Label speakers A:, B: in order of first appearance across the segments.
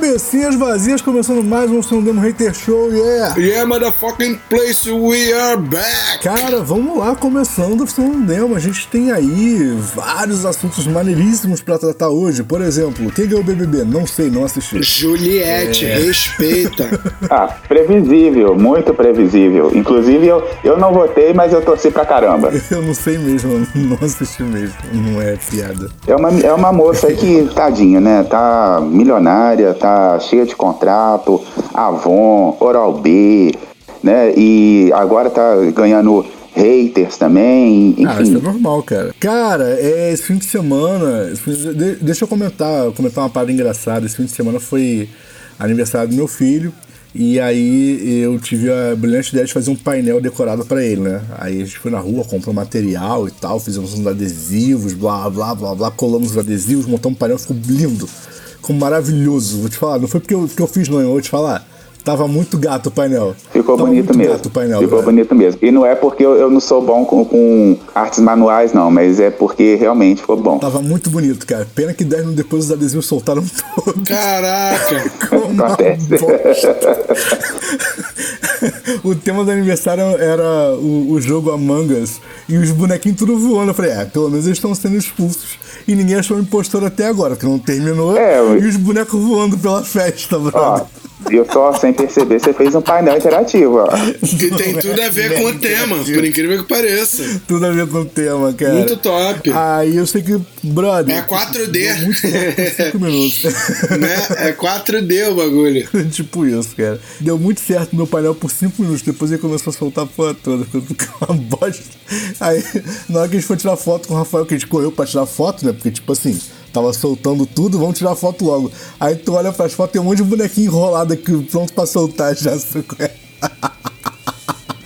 A: Cabecinhas vazias, começando mais um Som Demo Hater Show, yeah!
B: Yeah, motherfucking place, we are back!
A: Cara, vamos lá, começando o Som Demo. A gente tem aí vários assuntos maneiríssimos pra tratar hoje. Por exemplo, quem ganhou o BBB? Não sei, não assisti.
B: Juliette,
A: É.
B: respeita.
C: Ah, previsível, muito previsível. Inclusive, eu, eu não votei, mas eu torci pra caramba.
A: Eu não sei mesmo, não assisti mesmo. Não é piada.
C: É uma, é uma moça aí que, tadinha, né? Tá milionária, tá cheia de contrato, Avon, Oral B, né? E agora tá ganhando haters também,
A: Ah, isso é
C: enfim.
A: normal, cara. Cara, é, esse fim de semana. de- deixa eu comentar, comentar uma parada engraçada. Esse fim de semana foi aniversário do meu filho. E aí eu tive a brilhante ideia de fazer um painel decorado pra ele, né? Aí a gente foi na rua, comprou material e tal, fizemos uns adesivos, blá blá blá blá, colamos os adesivos, montamos um painel, ficou lindo. Ficou maravilhoso. Vou te falar, não foi porque eu, que eu fiz, não, eu vou te falar. Tava muito gato o painel.
C: Ficou
A: Tava
C: bonito
A: muito
C: mesmo.
A: gato o painel,
C: Ficou
A: cara.
C: bonito mesmo. E não é porque eu, eu não sou bom com, com artes manuais, não, mas é porque realmente ficou bom.
A: Tava muito bonito, cara. Pena que 10 minutos depois os adesivos soltaram todos.
B: Caraca!
A: Uma
C: Acontece.
A: bosta. o tema do aniversário era o, o jogo Among Us e os bonequinhos tudo voando. Eu falei, é, pelo menos eles estão sendo expulsos. E ninguém achou impostor até agora, que não terminou.
C: É,
A: E os bonecos voando pela festa,
C: Ó,
A: brother.
C: eu só sem perceber, você fez um painel interativo, ó.
B: E tem tudo a ver com o tema, por incrível que pareça.
A: Tudo a ver com o tema, cara.
B: Muito top.
A: Aí eu sei que, brother.
B: É 4D.
A: deu Muito certo minutos.
B: Né? É 4D o bagulho.
A: tipo isso, cara. Deu muito certo meu painel por 5 minutos. Depois ele começou a soltar a porra toda. Uma bosta. Aí, na hora que a gente foi tirar foto com o Rafael, que a gente correu pra tirar foto, né? Porque, tipo assim, tava soltando tudo, vamos tirar foto logo. Aí tu olha pras fotos, tem um monte de bonequinho enrolado aqui, pronto pra soltar já.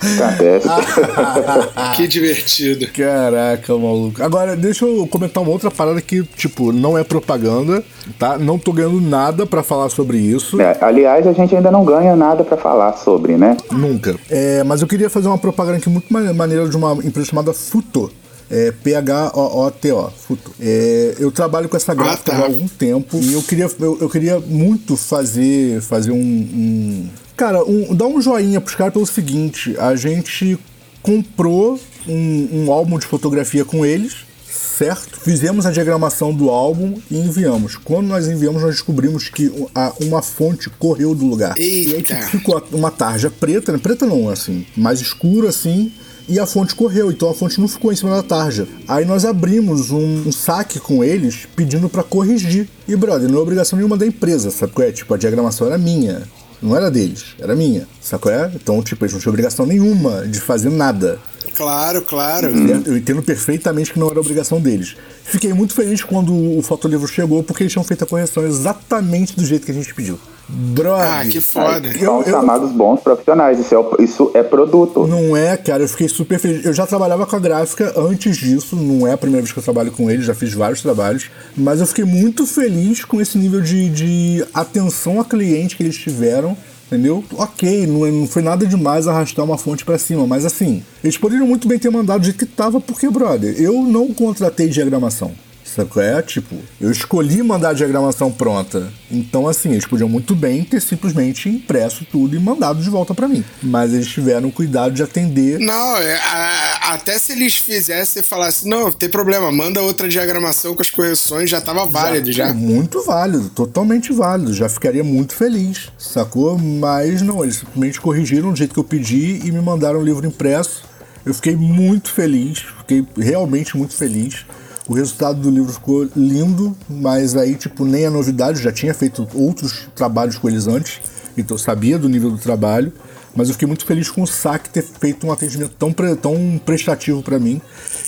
C: Acontece.
B: Que divertido.
A: Caraca, maluco. Agora, deixa eu comentar uma outra parada que, tipo, não é propaganda, tá? Não tô ganhando nada pra falar sobre isso.
C: É, aliás, a gente ainda não ganha nada pra falar sobre, né?
A: Nunca. É, mas eu queria fazer uma propaganda aqui muito mane- maneira de uma empresa chamada Futo. É P-H-O-O-T-O, Futo. É, eu trabalho com essa gráfica
B: Ah, tá.
A: há algum tempo e eu queria, eu, eu queria muito fazer, fazer um, um- Cara, um, dar um joinha pros caras pelo seguinte: a gente comprou um, um álbum de fotografia com eles, certo? Fizemos a diagramação do álbum e enviamos. Quando nós enviamos, nós descobrimos que a- uma fonte correu do lugar. E aí,
B: Eita.
A: tipo, ficou uma tarja preta, né? Preta não, assim, mais escura assim. E a fonte correu, então a fonte não ficou em cima da tarja. Aí nós abrimos um, um saque com eles pedindo pra corrigir. E, brother, não é obrigação nenhuma da empresa, sabe qual é? Tipo, a diagramação era minha. Não era deles, era minha, sabe qual é? Então, tipo, eles não tinham obrigação nenhuma de fazer nada.
B: Claro, claro.
A: Certo? Eu entendo perfeitamente que não era obrigação deles. Fiquei muito feliz quando o fotolivro chegou, porque eles tinham feito a correção exatamente do jeito que a gente pediu. Brother.
B: Ah, que foda.
A: Eu-
C: São
A: eu-
C: chamados bons profissionais, isso é, isso é produto.
A: Não é, cara, eu fiquei super feliz. Eu já trabalhava com a gráfica antes disso, não é a primeira vez que eu trabalho com eles, já fiz vários trabalhos, mas eu fiquei muito feliz com esse nível de, de atenção a cliente que eles tiveram. Entendeu? Ok, não, é- não foi nada demais arrastar uma fonte pra cima, mas assim, eles poderiam muito bem ter mandado do jeito que tava, porque, brother, eu não contratei diagramação. Sabe é? Tipo, eu escolhi mandar a diagramação pronta. Então, assim, eles podiam muito bem ter simplesmente impresso tudo e mandado de volta pra mim. Mas eles tiveram cuidado de atender.
B: Não, é, a- até se eles fizessem e falassem, não, tem problema, manda outra diagramação com as correções, já tava válido já.
A: Muito válido, totalmente válido. Já ficaria muito feliz, sacou? Mas não, eles simplesmente corrigiram do jeito que eu pedi e me mandaram o livro impresso. Eu fiquei muito feliz, fiquei realmente muito feliz. O resultado do livro ficou lindo, mas aí, tipo, nem a novidade, eu já tinha feito outros trabalhos com eles antes, então eu sabia do nível do trabalho. Mas eu fiquei muito feliz com o SAC ter feito um atendimento tão, pre- tão prestativo pra mim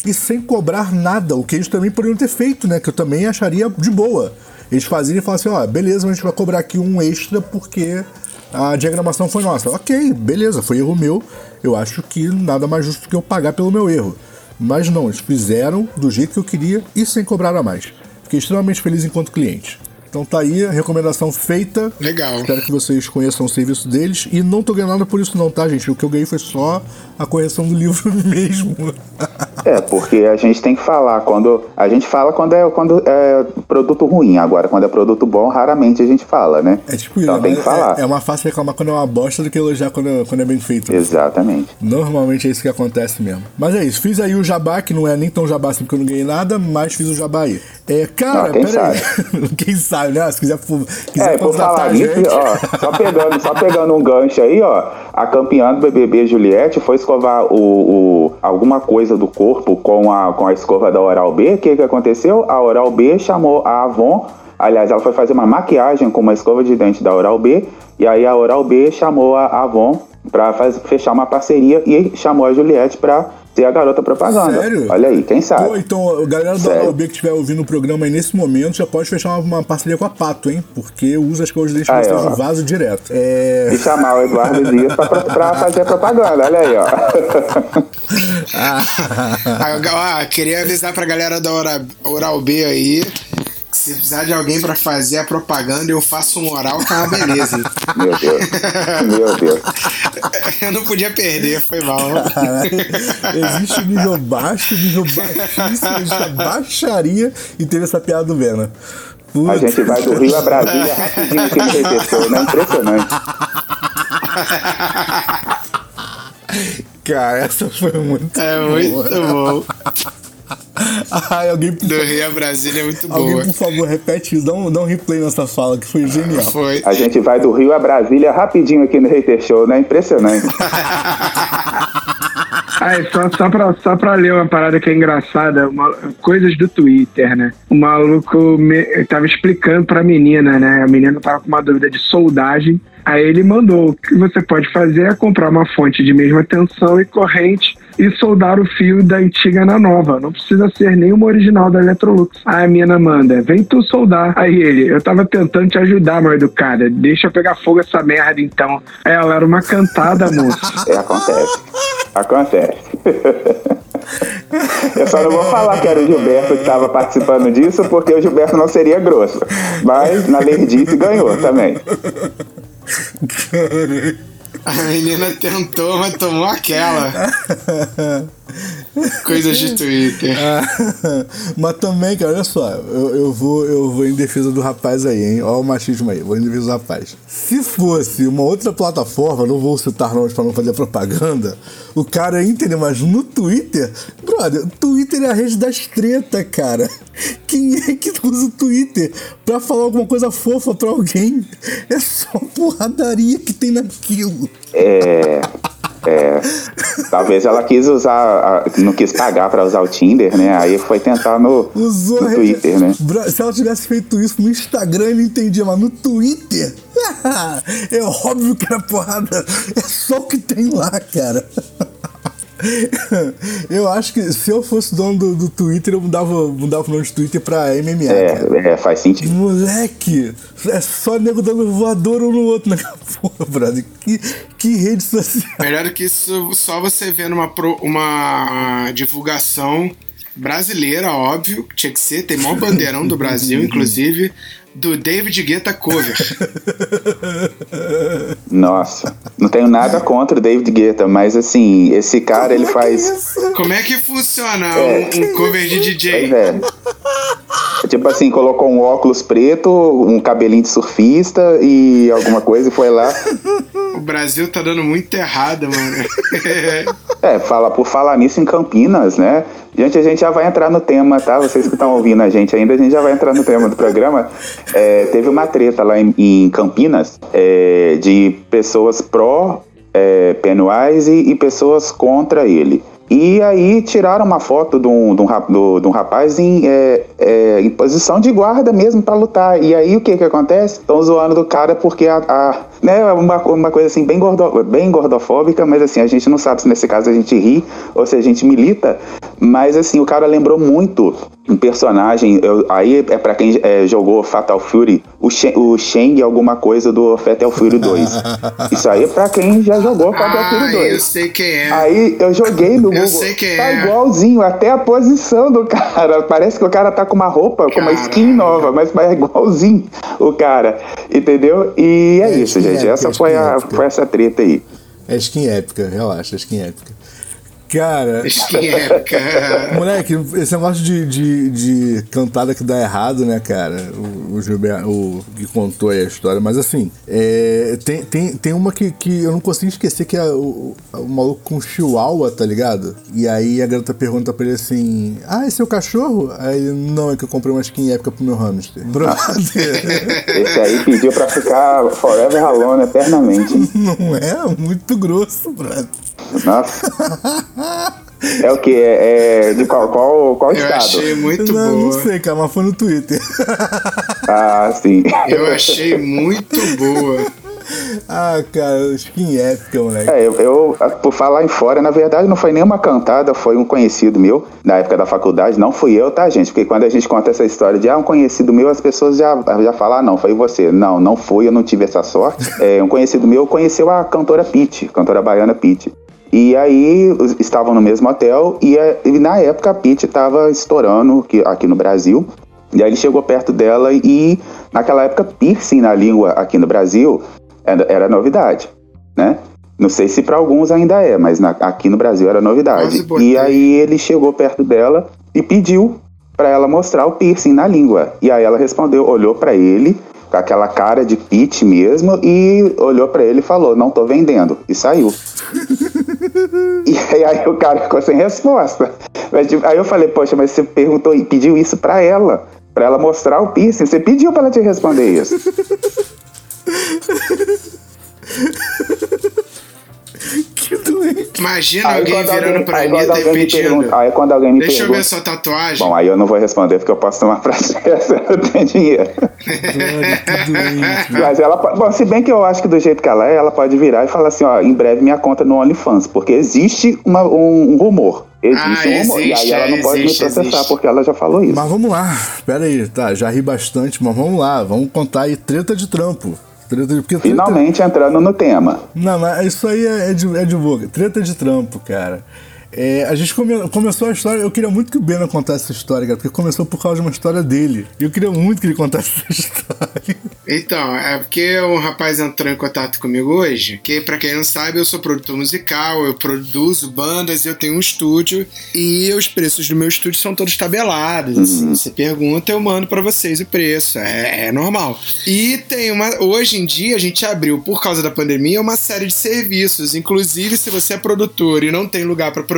A: e sem cobrar nada, o que eles também poderiam ter feito, né? Que eu também acharia de boa. Eles faziam e falavam assim: ó, beleza, mas a gente vai cobrar aqui um extra porque a diagramação foi nossa. Ok, beleza, foi erro meu. Eu acho que nada mais justo que eu pagar pelo meu erro. Mas não, eles fizeram do jeito que eu queria e sem cobrar a mais. Fiquei extremamente feliz enquanto cliente. Então, Então tá aí a recomendação feita.
B: Legal.
A: Espero que vocês conheçam o serviço deles. E não tô ganhando nada por isso não, tá, gente? O que eu ganhei foi só a correção do livro mesmo.
C: É, porque a gente tem que falar quando. A gente fala quando é, quando é produto ruim. Agora, quando é produto bom, raramente a gente fala, né?
A: É tipo
C: então
A: isso,
C: tem que falar.
A: É, é uma fácil reclamar quando é uma bosta do que elogiar quando, quando é bem feito.
C: Exatamente.
A: Normalmente é isso que acontece mesmo. Mas é isso, fiz aí o jabá, que não é nem tão jabá assim porque eu não ganhei nada, mas fiz o jabá aí. É, cara,
C: Ah, quem
A: pera aí. quem sabe, né? Se quiser, quiser
C: É, por falar nisso, ó, só pegando, só pegando um gancho aí, ó, a campeã do BBB Juliette foi escovar o, o- alguma coisa do corpo com a, com a escova da Oral B. O que que aconteceu? A Oral B chamou a Avon, aliás, ela foi fazer uma maquiagem com uma escova de dente da Oral B, e aí a Oral B chamou a Avon pra faz- fechar uma parceria e chamou a Juliette pra ser a garota propaganda.
A: Sério?
C: Olha aí, quem sabe?
A: Pô, então, a galera do
C: Sério?
A: OB que estiver ouvindo o programa aí nesse momento já pode fechar uma, uma parceria com a Pato, hein? Porque usa as coisas de
C: Aí,
A: vocês no vaso direto. É.
C: E chamar o Eduardo Dias pra, pra fazer propaganda, olha aí, ó.
B: Ah, ah, queria avisar pra galera da Ora- Oral B aí. Que Se precisar de alguém pra fazer a propaganda, eu faço um oral que é uma beleza.
C: Meu Deus. Meu Deus.
B: Eu não podia perder, foi mal.
A: Existe nível baixo, nível baixíssimo, existe a baixaria e teve essa piada do Vena. Putz.
C: A gente vai do Rio a Brasília rapidinho aqui no TT né? Impressionante.
A: Cara, essa foi muito
B: É
A: boa.
B: muito bom.
A: Ai, alguém, por,
B: Do Rio a Brasília é muito
A: alguém,
B: boa.
A: por favor, repete isso. Dá um, dá um replay nessa fala, que foi genial.
B: Foi.
C: A gente vai do Rio a Brasília rapidinho aqui no Hater Show, né? Impressionante.
D: Ah, só, só, pra, só pra ler uma parada que é engraçada, uma- coisas do Twitter, né? O maluco me, tava explicando pra menina, né? A menina tava com uma dúvida de soldagem. Aí ele mandou: o que você pode fazer é comprar uma fonte de mesma tensão e corrente e soldar o fio da antiga na nova. Não precisa ser nenhuma original da Electrolux. Aí a menina manda: vem tu soldar. Aí ele: eu tava tentando te ajudar, mal educada. Deixa eu pegar fogo essa merda então. Aí ela era uma cantada, moço.
C: É, acontece. Acontece. Eu só não vou falar que era o Gilberto que estava participando disso, porque o Gilberto não seria grosso. Mas na Lerdice ganhou também.
B: A menina tentou, mas tomou aquela. Coisas de Twitter.
A: Mas também, cara, olha só, eu, eu, vou, eu vou em defesa do rapaz aí, hein? Olha o machismo aí, vou em defesa do rapaz. Se fosse uma outra plataforma, não vou citar nomes pra não fazer propaganda, o cara ia entender, mas no Twitter, brother, Twitter é a rede das tretas, cara. Quem é que usa o Twitter pra falar alguma coisa fofa pra alguém? É só porradaria que tem naquilo.
C: É. É, talvez ela quis usar, não quis pagar para usar o Tinder, né? Aí foi tentar no,
A: Usou
C: no
A: rede-
C: Twitter, né?
A: Se ela tivesse feito isso no Instagram, ele entendia, mas no Twitter, é óbvio que era porrada. É só o que tem lá, cara. Eu acho que se eu fosse dono do, do Twitter, eu mudava, mudava o nome de Twitter pra MMA, cara.
C: É, é, faz sentido.
A: Moleque, é só nego dando voador um no outro naquela porra, brother. Que, que rede social.
B: Melhor que isso, só você vendo uma, pro- uma divulgação brasileira, óbvio, que tinha que ser, tem maior bandeirão do Brasil, inclusive, do David Guetta cover.
C: Nossa, não tenho nada contra o David Guetta, mas assim, esse cara ele faz.
B: Como é que funciona
C: É.
B: um, um cover de DJ?
C: é. Tipo assim, colocou um óculos preto, um cabelinho de surfista e alguma coisa e foi lá.
B: Brasil tá dando muito errado, mano.
C: É, fala, por falar nisso em Campinas, né? Gente, a gente já vai entrar no tema, tá? Vocês que estão ouvindo a gente ainda, a gente já vai entrar no tema do programa. É, teve uma treta lá em, em Campinas é, de pessoas pró é, Pennywise e, e pessoas contra ele. E aí tiraram uma foto de um, de um, de um rapaz em, é, é, em posição de guarda mesmo pra lutar. E aí o que que acontece? Estão zoando do cara porque a, a- né, uma, uma coisa assim bem, gordo, bem gordofóbica, mas assim, a gente não sabe se nesse caso a gente ri ou se a gente milita, mas assim, o cara lembrou muito um personagem, eu, aí é para quem é, jogou Fatal Fury, o, Shen, o Shang alguma coisa do Fatal Fury 2. Isso aí é pra quem já jogou Fatal
B: ah,
C: Fury 2.
B: eu sei quem é.
C: Aí eu joguei no
B: Eu sei quem
C: tá
B: é.
C: igualzinho, até a posição do cara. Parece que o cara tá com uma roupa, com uma skin nova, mas é igualzinho o cara. Entendeu? E é,
A: É,
C: isso, gente.
A: épica,
C: essa
A: skin
C: foi, a, foi essa treta aí.
A: É skin épica, relaxa, é skin épica. Cara, moleque, esse negócio de, de, de cantada que dá errado, né, cara? O, o Gilberto, o que contou aí a história, mas assim, é, tem, tem, tem uma que, que eu não consigo esquecer que é o, o maluco com chihuahua, tá ligado? E aí a garota pergunta pra ele assim: Ah, esse é o cachorro? Aí ele, não, é que eu comprei uma skin épica pro meu hamster. Brother,
C: Esse aí pediu pra ficar forever alone eternamente. hein?
A: não é? Muito grosso, brother.
C: Nossa. É o que? É, é de qual, qual, qual
B: Eu
C: estado?
B: achei muito
A: não, não
B: boa.
A: sei, cara, mas foi no Twitter.
C: Ah, sim.
B: Eu achei muito boa.
A: ah, cara, skin épica, moleque.
C: É, eu, eu, por falar em fora, na verdade não foi nenhuma cantada, foi um conhecido meu, na época da faculdade, não fui eu, tá, gente? Porque quando a gente conta essa história de ah, um conhecido meu, as pessoas já, já falam, ah, não, foi você. Não, não fui, eu não tive essa sorte. É, um conhecido meu conheceu a cantora Pete, cantora baiana Pete. E aí estavam no mesmo hotel e, e na época a Pete estava estourando aqui, aqui no Brasil. E aí ele chegou perto dela e naquela época piercing na língua aqui no Brasil era, era novidade, né? Não sei se para alguns ainda é, mas na- aqui no Brasil era novidade.
B: Botei.
C: E aí ele chegou perto dela e pediu para ela mostrar o piercing na língua. E aí ela respondeu, olhou para ele com aquela cara de Pete mesmo e olhou para ele e falou: "Não tô vendendo" e saiu. E aí, o cara ficou sem resposta. Mas, tipo, aí eu falei, poxa, mas você perguntou e pediu isso pra ela. Pra ela mostrar o piercing. Você pediu pra ela te responder isso.
B: Imagina
C: Aí
B: alguém virando
C: alguém-
B: pra
C: aí
B: mim e
C: me
B: pedindo.
C: pergunta- Aí quando alguém me
B: Deixa eu ver
C: pergunta.
B: sua tatuagem.
C: Bom, aí eu não vou responder porque eu posso tomar processo, eu não tenho dinheiro. Mas ela pode. Bom, se bem que eu acho que do jeito que ela é, ela pode virar e falar assim, ó, em breve minha conta no OnlyFans, porque existe uma- um, um rumor. Existe
B: Ah,
C: um rumor.
B: existe,
C: e aí ela não
B: é,
C: pode
B: existe,
C: me processar
B: existe.
C: porque ela já falou isso.
A: Mas vamos lá, pera aí, tá, já ri bastante, mas vamos lá, vamos contar aí treta de trampo. Treta de,
C: Finalmente entrando no tema.
A: Não, mas isso aí é, é de, é de boca. Treta de trampo, cara. É, a gente come- começou a história. Eu queria muito que o Bena contasse essa história, cara, porque começou por causa de uma história dele. E eu queria muito que ele contasse essa história.
B: Então, é porque um rapaz entrou em contato comigo hoje, que pra quem não sabe, eu sou produtor musical, eu produzo bandas, eu tenho um estúdio e os preços do meu estúdio são todos tabelados. Assim, você pergunta, eu mando pra vocês o preço, é, é normal. E tem uma. Hoje em dia a gente abriu, por causa da pandemia, uma série de serviços. Inclusive, se você é produtor e não tem lugar pra produzir,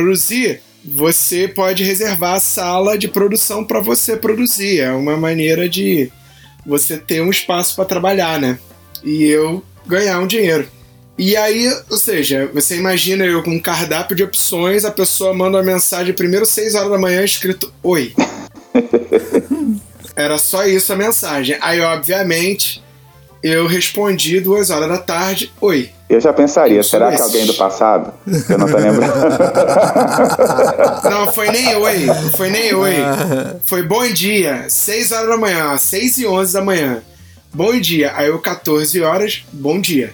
B: você pode reservar a sala de produção pra você produzir. É uma maneira de você ter um espaço para trabalhar, né? E eu ganhar um dinheiro. E aí, ou seja, você imagina eu com um cardápio de opções, a pessoa manda uma mensagem primeiro 6 horas da manhã escrito Oi. Era só isso a mensagem. Aí, obviamente, eu respondi duas horas da tarde, Oi.
C: Eu já pensaria,
B: Eu
C: será que
B: esse.
C: alguém do passado? Eu não tô lembrando.
B: Não, foi nem oi, foi nem oi. Foi bom dia, 6 horas da manhã, 6 e 11 da manhã. Bom dia. Aí eu, 14 horas, bom dia.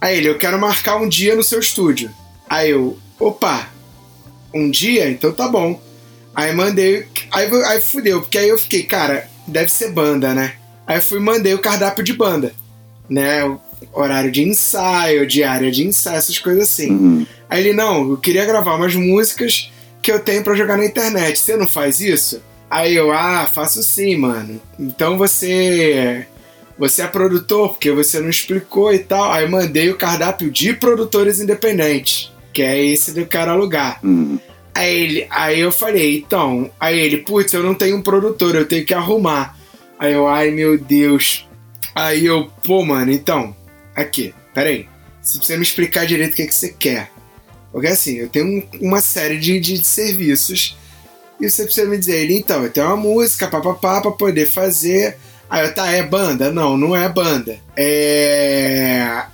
B: Aí ele, eu quero marcar um dia no seu estúdio. Aí eu, opa, um dia? Então tá bom. Aí mandei, aí, aí fudeu, porque aí eu fiquei, cara, deve ser banda, né? Aí fui e mandei o cardápio de banda, né? Horário de ensaio, diária de ensaio, essas coisas assim. Aí ele, não, eu queria gravar umas músicas que eu tenho pra jogar na internet. Você não faz isso? Aí eu, ah, faço sim, mano. Então você. Você é produtor, porque você não explicou e tal. Aí mandei o cardápio de produtores independentes, que é esse do cara alugar.
C: Hum.
B: Aí, ele, aí eu falei, então. Aí ele, putz, eu não tenho um produtor, eu tenho que arrumar. Aí eu, ai meu Deus. Aí eu, pô, mano, então. Aqui, peraí. Você precisa me explicar direito o que, que você quer. Porque assim, eu tenho um- uma série de, de serviços e você precisa me dizer, ele, então, eu tenho uma música, papapá, pra poder fazer. Aí eu, tá, é banda? Não, não é banda. É.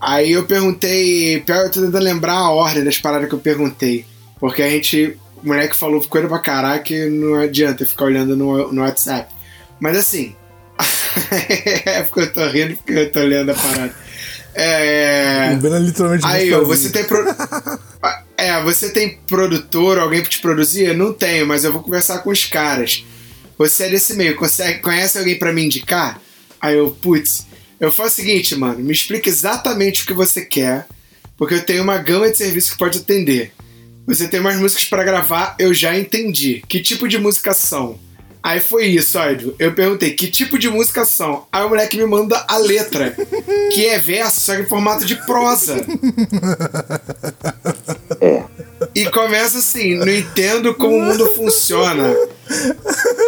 B: Aí eu perguntei. Pior, eu tô tentando lembrar a ordem das paradas que eu perguntei. Porque a gente. O moleque falou coisa pra caralho que não adianta ficar olhando no, no WhatsApp. Mas assim. é porque eu tô rindo porque eu tô lendo a parada. É.
A: O Ben é literalmente
B: Aí, ó, você tem. Pro... É, você tem produtor, alguém pra te produzir? Não tenho, mas eu vou conversar com os caras. Você é desse meio, consegue, conhece alguém pra me indicar? Aí eu, putz, eu faço o seguinte, mano, me explica exatamente o que você quer, porque eu tenho uma gama de serviços que pode atender. Você tem mais músicas pra gravar, eu já entendi. Que tipo de música são? Aí foi isso, ódio. Eu perguntei que tipo de música são. Aí o moleque me manda a letra, que é verso, só que em formato de prosa.
C: É.
B: E começa assim: não entendo como o mundo funciona.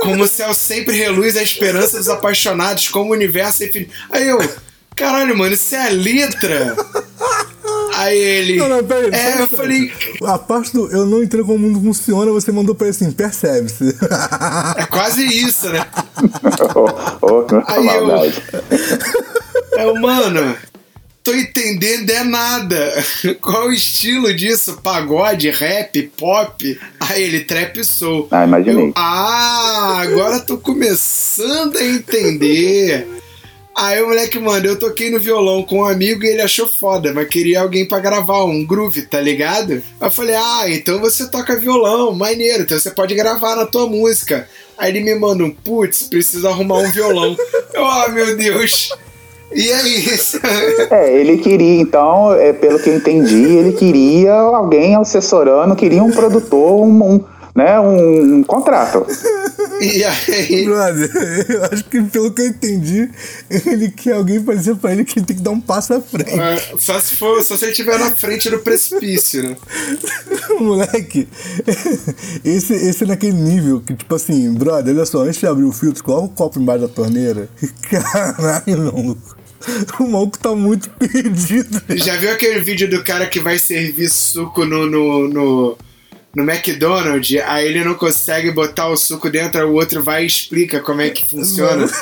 B: Como o céu sempre reluz a esperança dos apaixonados, como o universo é infinito. Aí eu, caralho, mano, isso é a letra. Aí ele.
A: Não, não, peraí,
B: é,
A: peraí,
B: eu falei.
A: A parte do eu não entendo como o mundo funciona, você mandou pra ele assim, percebe-se.
B: É quase isso, né?
C: Ô, ô,
B: Aí eu-
C: maldade.
B: Eu, mano, tô entendendo é nada. Qual o estilo disso? Pagode, rap, pop? Aí ele, trap soul.
C: Ah, imaginei.
B: Eu, ah, agora tô começando a entender. Aí o moleque, mano, eu toquei no violão com um amigo e ele achou foda, mas queria alguém pra gravar um groove, tá ligado? Eu falei, ah, então você toca violão, maneiro, então você pode gravar na tua música. Aí ele me manda um, putz, preciso arrumar um violão. Eu, ah, meu Deus. E é isso.
C: É, ele queria, então, é, pelo que eu entendi, ele queria alguém assessorando, queria um produtor, um, um, né, um, um contrato.
B: E aí.
A: Brother, eu acho que pelo que eu entendi, ele quer alguém pra dizer pra ele que ele tem que dar um passo à frente.
B: é, Só se for, só se ele estiver na frente do precipício, né?
A: Moleque, esse, esse é naquele nível que, tipo assim, brother, olha só, antes de abrir o filtro, coloca o copo embaixo da torneira. Caralho, maluco. O maluco tá muito perdido.
B: Já viu aquele vídeo do cara que vai servir suco no, no, no, no McDonald's? Aí ele não consegue botar o suco dentro, aí o outro vai e explica como é que funciona.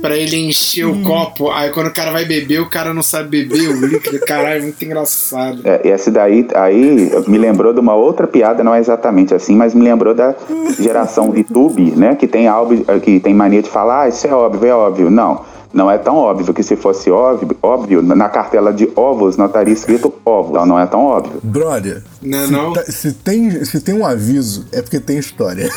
B: Pra ele encher o copo. Aí quando o cara vai beber, o cara não sabe beber o líquido. Caralho, muito engraçado.
C: É, esse daí aí me lembrou de uma outra piada, não é exatamente assim, mas me lembrou da geração VTube, né? Que tem álbum, que tem mania de falar, ah, isso é óbvio, é óbvio. Não. Não é tão óbvio que se fosse óbvio, óbvio, na cartela de ovos não estaria escrito ovo. Então não é tão óbvio.
A: Brother,
B: Não é
A: se,
B: não?
A: tá- se tem, se tem um aviso, é porque tem história.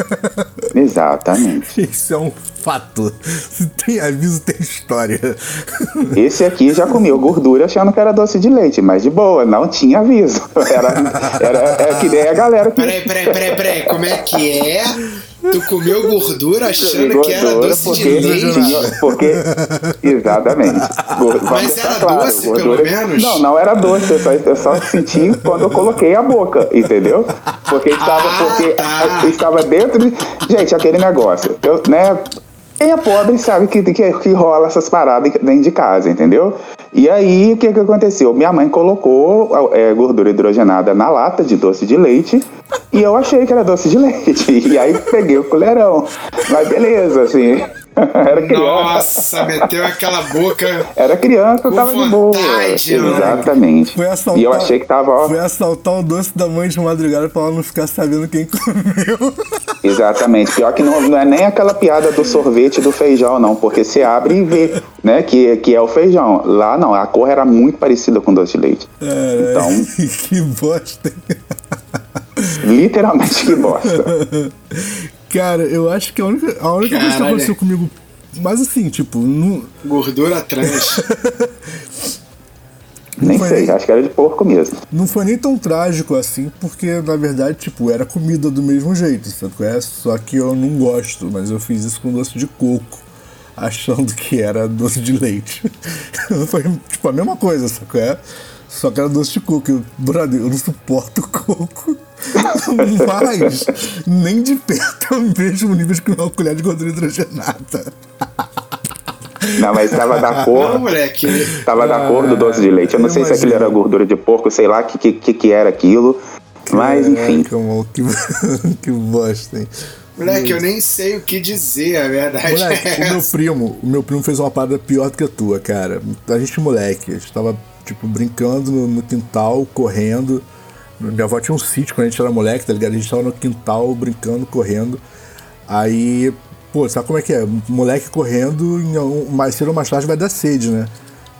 C: Exatamente.
A: Isso é um fato. Se tem aviso, tem história.
C: Esse aqui já comeu gordura achando que era doce de leite, mas de boa, não tinha aviso. Era, era, é que nem a galera que.
B: Peraí, peraí, peraí, peraí. Como é que é? Tu comeu gordura achando que era
C: Gordura,
B: doce de
C: porque,
B: leite?
C: tinha- porque exatamente. Gor- vamos
B: Mas era doce, pelo menos?
C: Não, não era doce. Eu só, eu só senti quando eu coloquei a boca, entendeu? Porque estava,
B: Ah,
C: porque
B: tá.
C: estava dentro de. Gente, aquele negócio. Eu, né? Quem é pobre sabe que, que, que rola essas paradas dentro de casa, entendeu? E aí, o que, que aconteceu? Minha mãe colocou é, gordura hidrogenada na lata de doce de leite e eu achei que era doce de leite. E aí peguei o colherão. Mas beleza, assim. Era criança.
B: Nossa, meteu aquela boca.
C: Era criança, eu tava de boa. Exatamente.
A: Foi assaltar,
C: E eu achei que tava, ó,
A: Foi assaltar o doce da mãe de madrugada pra ela não ficar sabendo quem comeu.
C: Exatamente. Pior que não, não é nem aquela piada do sorvete do feijão, não, porque você abre e vê, né, que, que é o feijão. Lá não, a cor era muito parecida com doce de leite.
A: É,
C: Então-
A: que bosta.
C: Literalmente que bosta.
A: Cara, eu acho que a única, a única coisa que aconteceu comigo. Mas assim, tipo, não,
B: Gordura trans.
C: Nem sei,
A: nem-
C: acho que era de porco mesmo.
A: não foi nem tão trágico assim, porque na verdade, tipo, era comida do mesmo jeito, sabe? é? Só que eu não gosto, mas eu fiz isso com doce de coco, achando que era doce de leite. foi tipo a mesma coisa, sabe? é? Só que era doce de coco. Eu, brother, eu não suporto coco. Mas nem de perto é o mesmo nível que uma colher de gordura hidrogenada.
C: Não, mas tava da
B: Não,
C: cor.
B: moleque.
C: Tava da cor do doce de leite. Eu não sei se aquilo
A: imagino.
C: era gordura de porco, sei lá o que, que, que era aquilo. Mas enfim.
A: Que, que bosta, hein?
B: Moleque, eu nem sei o que dizer, a verdade.
A: Moleque,
B: é
A: o meu primo, o meu primo fez uma parada pior do que a tua, cara. A gente, moleque, a gente tava, tipo, brincando no, no quintal, correndo. Minha avó tinha um sítio quando a gente era moleque, tá ligado? A gente tava no quintal brincando, correndo. Aí, pô, sabe como é que é? Moleque correndo, mais cedo ou mais tarde vai dar sede, né?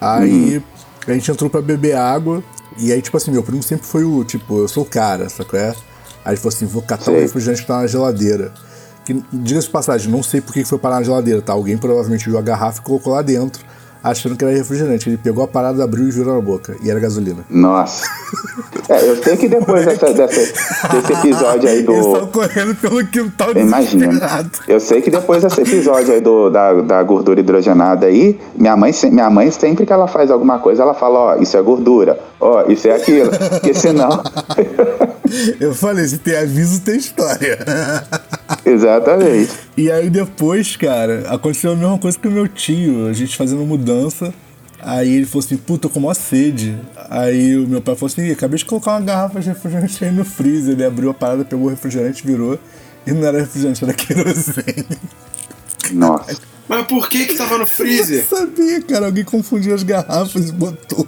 A: Aí a gente entrou pra beber água. E aí, tipo assim, meu primo sempre foi o, tipo, eu sou o cara, sabe qual é? Aí ele falou assim, vou catar um
C: Sei.
A: refrigerante que tá na geladeira. Que, diga-se de passagem, não sei por que foi parar na geladeira, tá? Alguém provavelmente viu a garrafa e colocou lá dentro, achando que era refrigerante. Ele pegou a parada, abriu e virou na boca. E era gasolina.
C: Nossa. É, eu sei que depois dessa, dessa- desse episódio aí
A: Eles estavam
C: do.
A: correndo pelo quintal
C: Imagina. Eu sei que depois desse episódio aí do, da, da gordura hidrogenada aí, minha mãe, minha mãe sempre que ela faz alguma coisa, ela fala, ó, isso é gordura, ó, isso é aquilo. Porque senão.
A: Eu falei, se tem aviso, tem história.
C: Exatamente.
A: E aí depois, cara, aconteceu a mesma coisa com o meu tio, a gente fazendo mudança. Aí ele falou assim, puta, com maior sede. Aí o meu pai falou assim, "Ih, acabei de colocar uma garrafa de refrigerante aí no freezer. Ele abriu a parada, pegou o refrigerante, virou. E não era refrigerante, era querosene.
C: Nossa.
B: Mas por que que tava no freezer?
A: Eu sabia, cara, alguém confundiu as garrafas e botou.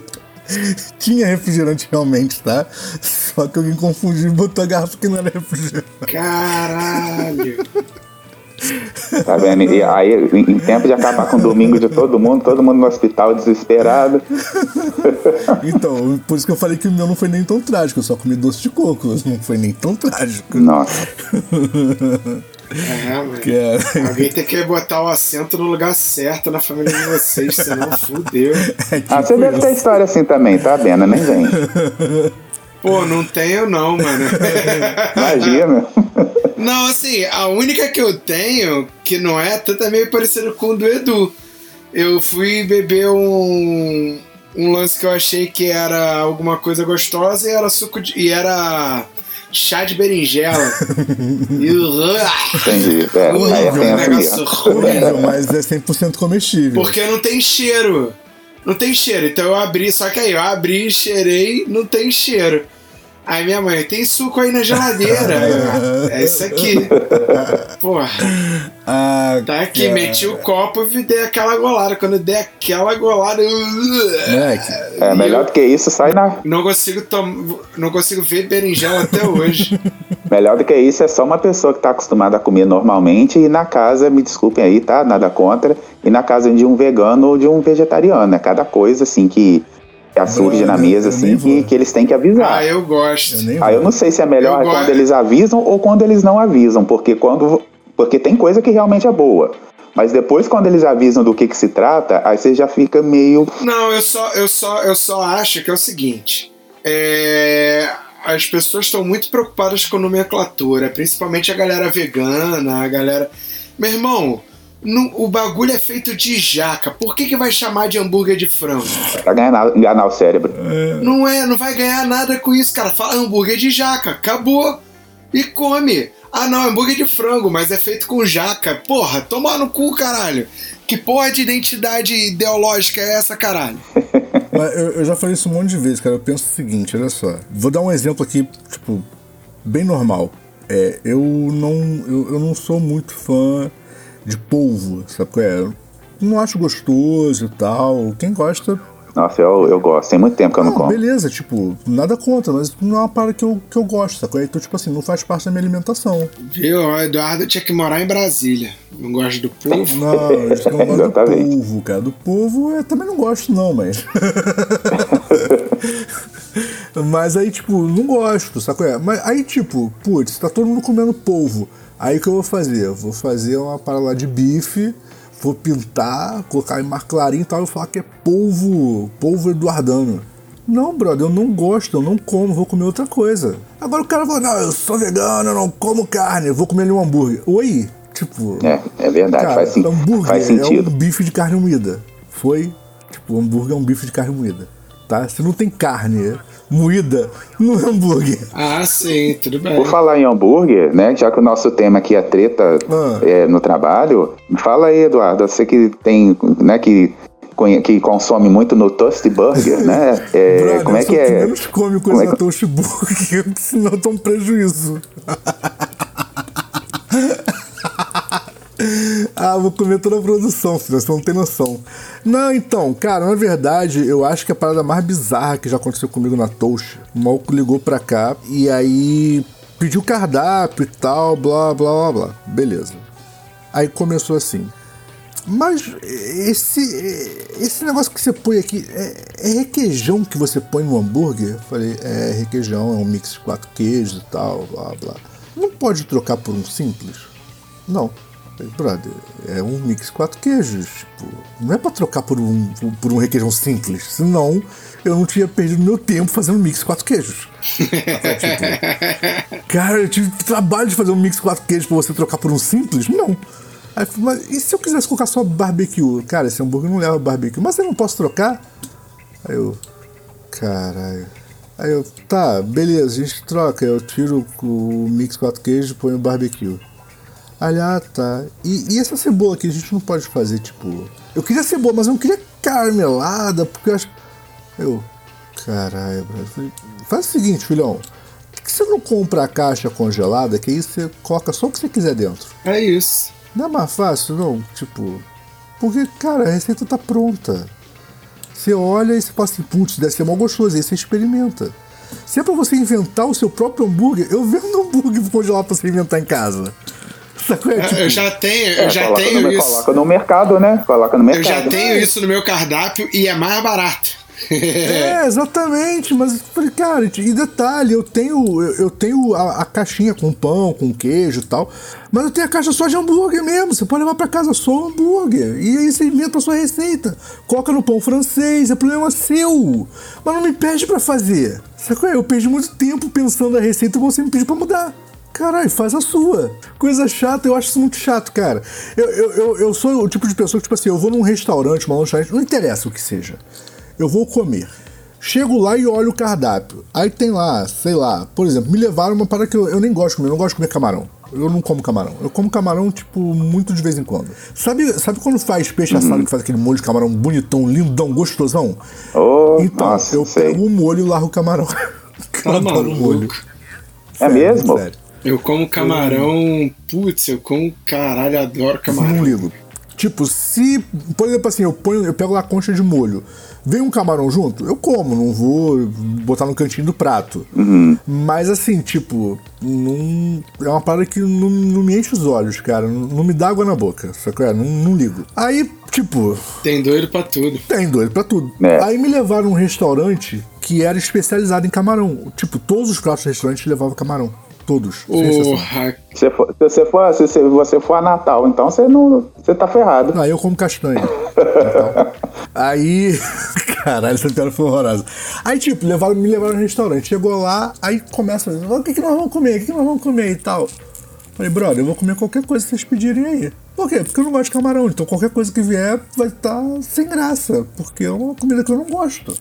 A: Tinha refrigerante realmente, tá? Só que alguém confundiu e botou a garrafa que não era refrigerante.
B: Caralho.
C: Tá vendo? E aí, em em tempo de acabar com o domingo de todo mundo, todo mundo no hospital desesperado.
A: Então, por isso que eu falei que o meu não foi nem tão trágico, eu só comi doce de coco, não foi nem tão trágico.
C: Nossa.
B: É, mano.
A: Cara,
B: Alguém tem que botar o assento no lugar certo na família de vocês, senão fudeu.
A: é
C: Ah, você
A: tipo
C: deve
A: isso.
C: ter história assim também, tá, Bena? Nem vem.
B: Pô, não tenho não, mano.
C: Imagina.
B: Não, assim, a única que eu tenho, que não é, até tá meio parecido com o do Edu. Eu fui beber um, um lance que eu achei que era alguma coisa gostosa e era suco de, e era chá de berinjela. e o
C: Entendi. É, é
B: horrível, um
C: tenso
B: negócio.
A: Horrível,
B: horrível.
A: mas é 100% comestível.
B: Porque não tem cheiro. Não tem cheiro. Então eu abri, só que aí eu abri, cheirei, não tem cheiro. Aí minha mãe, tem suco aí na geladeira. É isso aqui. Porra,
A: Ah,
B: tá aqui,
A: cara.
B: meti o copo e dei aquela golada. Quando eu dei aquela golada, eu.
A: Moleque,
C: É, melhor do que isso, sai na.
B: Não consigo, tom... não consigo ver berinjela até hoje.
C: Melhor do que isso é só uma pessoa que tá acostumada a comer normalmente e na casa, me desculpem aí, tá? Nada contra. E na casa de um vegano ou de um vegetariano. É cada coisa assim que, que surge na
A: Brother,
C: mesa, assim, que, que eles têm que avisar.
B: Ah, eu gosto.
A: eu nem
C: Ah, eu não sei se é melhor
B: Eu
C: quando
B: gosto.
C: eles avisam ou quando eles não avisam, porque quando porque tem coisa que realmente é boa. Mas depois quando eles avisam do que, que se trata, aí você já fica meio
B: Não, eu só, eu só, eu só acho que é o seguinte. É, as pessoas estão muito preocupadas com nomenclatura, principalmente a galera vegana, a galera. Meu irmão, não- o bagulho é feito de jaca. Por que, que vai chamar de hambúrguer de frango?
C: pra enganar, enganar o cérebro.
B: Não é, não vai ganhar nada com isso, cara. Fala hambúrguer de jaca, acabou. E come. Ah, não, hambúrguer de frango, mas é feito com jaca. Porra, toma no cu, caralho. Que porra de identidade ideológica é essa, caralho?
A: Eu, eu já falei isso um monte de vezes, cara. Eu penso o seguinte, olha só. Vou dar um exemplo aqui, tipo, bem normal. É, eu não, eu, eu não sou muito fã de polvo, sabe qual é? Não acho gostoso e tal. Quem gosta,
C: Nossa, eu, eu gosto. Tem muito tempo que eu não
A: não,
C: como.
A: beleza, tipo, nada contra, mas não é uma parada que eu, que eu gosto, sabe qual é? Então, tipo assim, não faz parte da minha alimentação.
B: Viu? O Eduardo tinha que morar em Brasília. Não gosta do povo.
A: Não, eu disse que eu não gosto do polvo, cara. Do polvo eu também não gosto, não, mas. mas aí, tipo, não gosto, sabe? qual é? Mas aí, tipo, putz, tá todo mundo comendo polvo. Aí o que eu vou fazer? Eu vou fazer uma parada de bife, vou pintar, colocar em mar clarinho e tal, e falar que é polvo, polvo eduardano. Não, brother, eu não gosto, eu não como, vou comer outra coisa. Agora o cara fala, não, eu sou vegano, eu não como carne, eu vou comer ali um hambúrguer. Oi? Tipo,
C: É, é verdade,
A: Cara,
C: faz, sim,
A: hambúrguer
C: faz
A: é
C: sentido.
A: um bife de carne moída. Foi? Tipo, hambúrguer é um bife de carne moída. Tá? Se não tem carne moída no hambúrguer.
B: Ah, sim, tudo bem.
C: Por falar em hambúrguer, né? Já que o nosso tema aqui é treta
A: Ah.
C: é, no trabalho, fala aí, Eduardo. Você que tem, né, que, que consome muito no Toast Burger, né? É,
A: Brother,
C: como é
A: eu
C: que é?
A: menos come
C: Como
A: coisa
C: é que-
A: Toast Burger, senão eu tô um prejuízo. Ah, vou comer toda a produção, filho, você não tem noção. Não, então, cara, na verdade, eu acho que a parada mais bizarra que já aconteceu comigo na Toast, o maluco ligou pra cá e aí pediu cardápio e tal, blá, blá, blá, blá. Beleza. Aí começou assim. Mas esse, esse negócio que você põe aqui, é, é requeijão que você põe no hambúrguer? Eu falei, é requeijão, é um mix de quatro queijos e tal, blá blá. Não pode trocar por um simples? Não. Brother, é um mix quatro queijos. Tipo, não é pra trocar por um, por um requeijão simples. Senão eu não tinha perdido meu tempo fazendo um mix quatro queijos. tipo, cara, eu tive trabalho de fazer um mix quatro queijos pra você trocar por um simples? Não. Aí, mas e se eu quisesse colocar só barbecue? Cara, esse hambúrguer não leva barbecue. Mas eu não posso trocar? Aí eu. Caralho. Aí eu, tá, beleza, a gente troca. Eu tiro o mix quatro queijos e ponho o barbecue. Aí, ah, tá. E, e, essa cebola aqui a gente não pode fazer, tipo. Eu queria cebola, mas eu não queria caramelada, porque eu acho. Eu. Caralho, falei, faz o seguinte, filhão. Por que você não compra a caixa congelada, que aí você coloca só o que você quiser dentro?
B: É isso.
A: Não é mais fácil, não? Tipo. Porque, cara, a receita tá pronta. Você olha e você fala assim, putz, deve ser mal gostoso. Aí você experimenta. Se é pra você inventar o seu próprio hambúrguer, eu vendo hambúrguer congelado pra você inventar em casa.
B: É, eu já tenho, eu é, já tenho
C: no,
B: isso.
C: Coloca no mercado, né? Coloca no mercado.
B: Eu já tenho isso no meu cardápio e é mais barato.
A: é, exatamente, mas cara, e detalhe, eu tenho eu, eu tenho a, a, caixinha com pão, com queijo e tal, mas eu tenho a caixa só de hambúrguer mesmo. Você pode levar para casa só hambúrguer. E aí você inventa a sua receita. Coloca no pão francês, é problema seu. Mas não me pede para fazer. Sacou? Eu perdi muito tempo pensando a receita e você me pediu pra mudar. Caralho, faz a sua. Coisa chata, eu acho isso muito chato, cara. Eu, eu, eu, eu sou o tipo de pessoa que, tipo assim, eu vou num restaurante, uma lanchonete, não interessa o que seja. Eu vou comer. Chego lá e olho o cardápio. Aí tem lá, sei lá, por exemplo, me levaram uma parada que eu, eu nem gosto de comer, eu não gosto de comer camarão. Eu não como camarão. Eu como camarão, tipo, muito de vez em quando. Sabe, sabe quando faz peixe assado uhum. que faz aquele molho de camarão bonitão, lindão, gostosão?
C: Oh,
A: então,
C: nossa,
A: eu
C: sei.
A: pego o molho e largo o camarão.
B: Tá maluco. molho.
C: É sério, mesmo? Sério.
B: Eu como camarão. Putz, eu como. Caralho, adoro camarão.
A: Não ligo. Tipo, se. Por exemplo, assim, eu, ponho, eu pego lá a concha de molho. Vem um camarão junto? Eu como, não vou botar no cantinho do prato.
C: Uhum.
A: Mas assim, tipo, não, é uma parada que não, não me enche os olhos, cara. Não, não me dá água na boca. Só que é, não, não ligo. Aí, tipo.
B: Tem doido pra tudo.
A: Tem doido pra tudo. É. Aí me levaram um restaurante que era especializado em camarão. Tipo, todos os pratos do restaurante levavam camarão. Todos.
B: Porra.
C: Se, for, se, você for, se você for a Natal, então você não. Você tá ferrado.
A: Não, eu como castanha. aí. Caralho, essa piada foi horrorosa. Aí, tipo, levaram, me levaram no restaurante. Chegou lá, aí começa. O que, que nós vamos comer? O que, que nós vamos comer e tal? Falei, brother, eu vou comer qualquer coisa que vocês pedirem aí. Por quê? Porque eu não gosto de camarão. Então qualquer coisa que vier vai estar tá sem graça. Porque é uma comida que eu não gosto.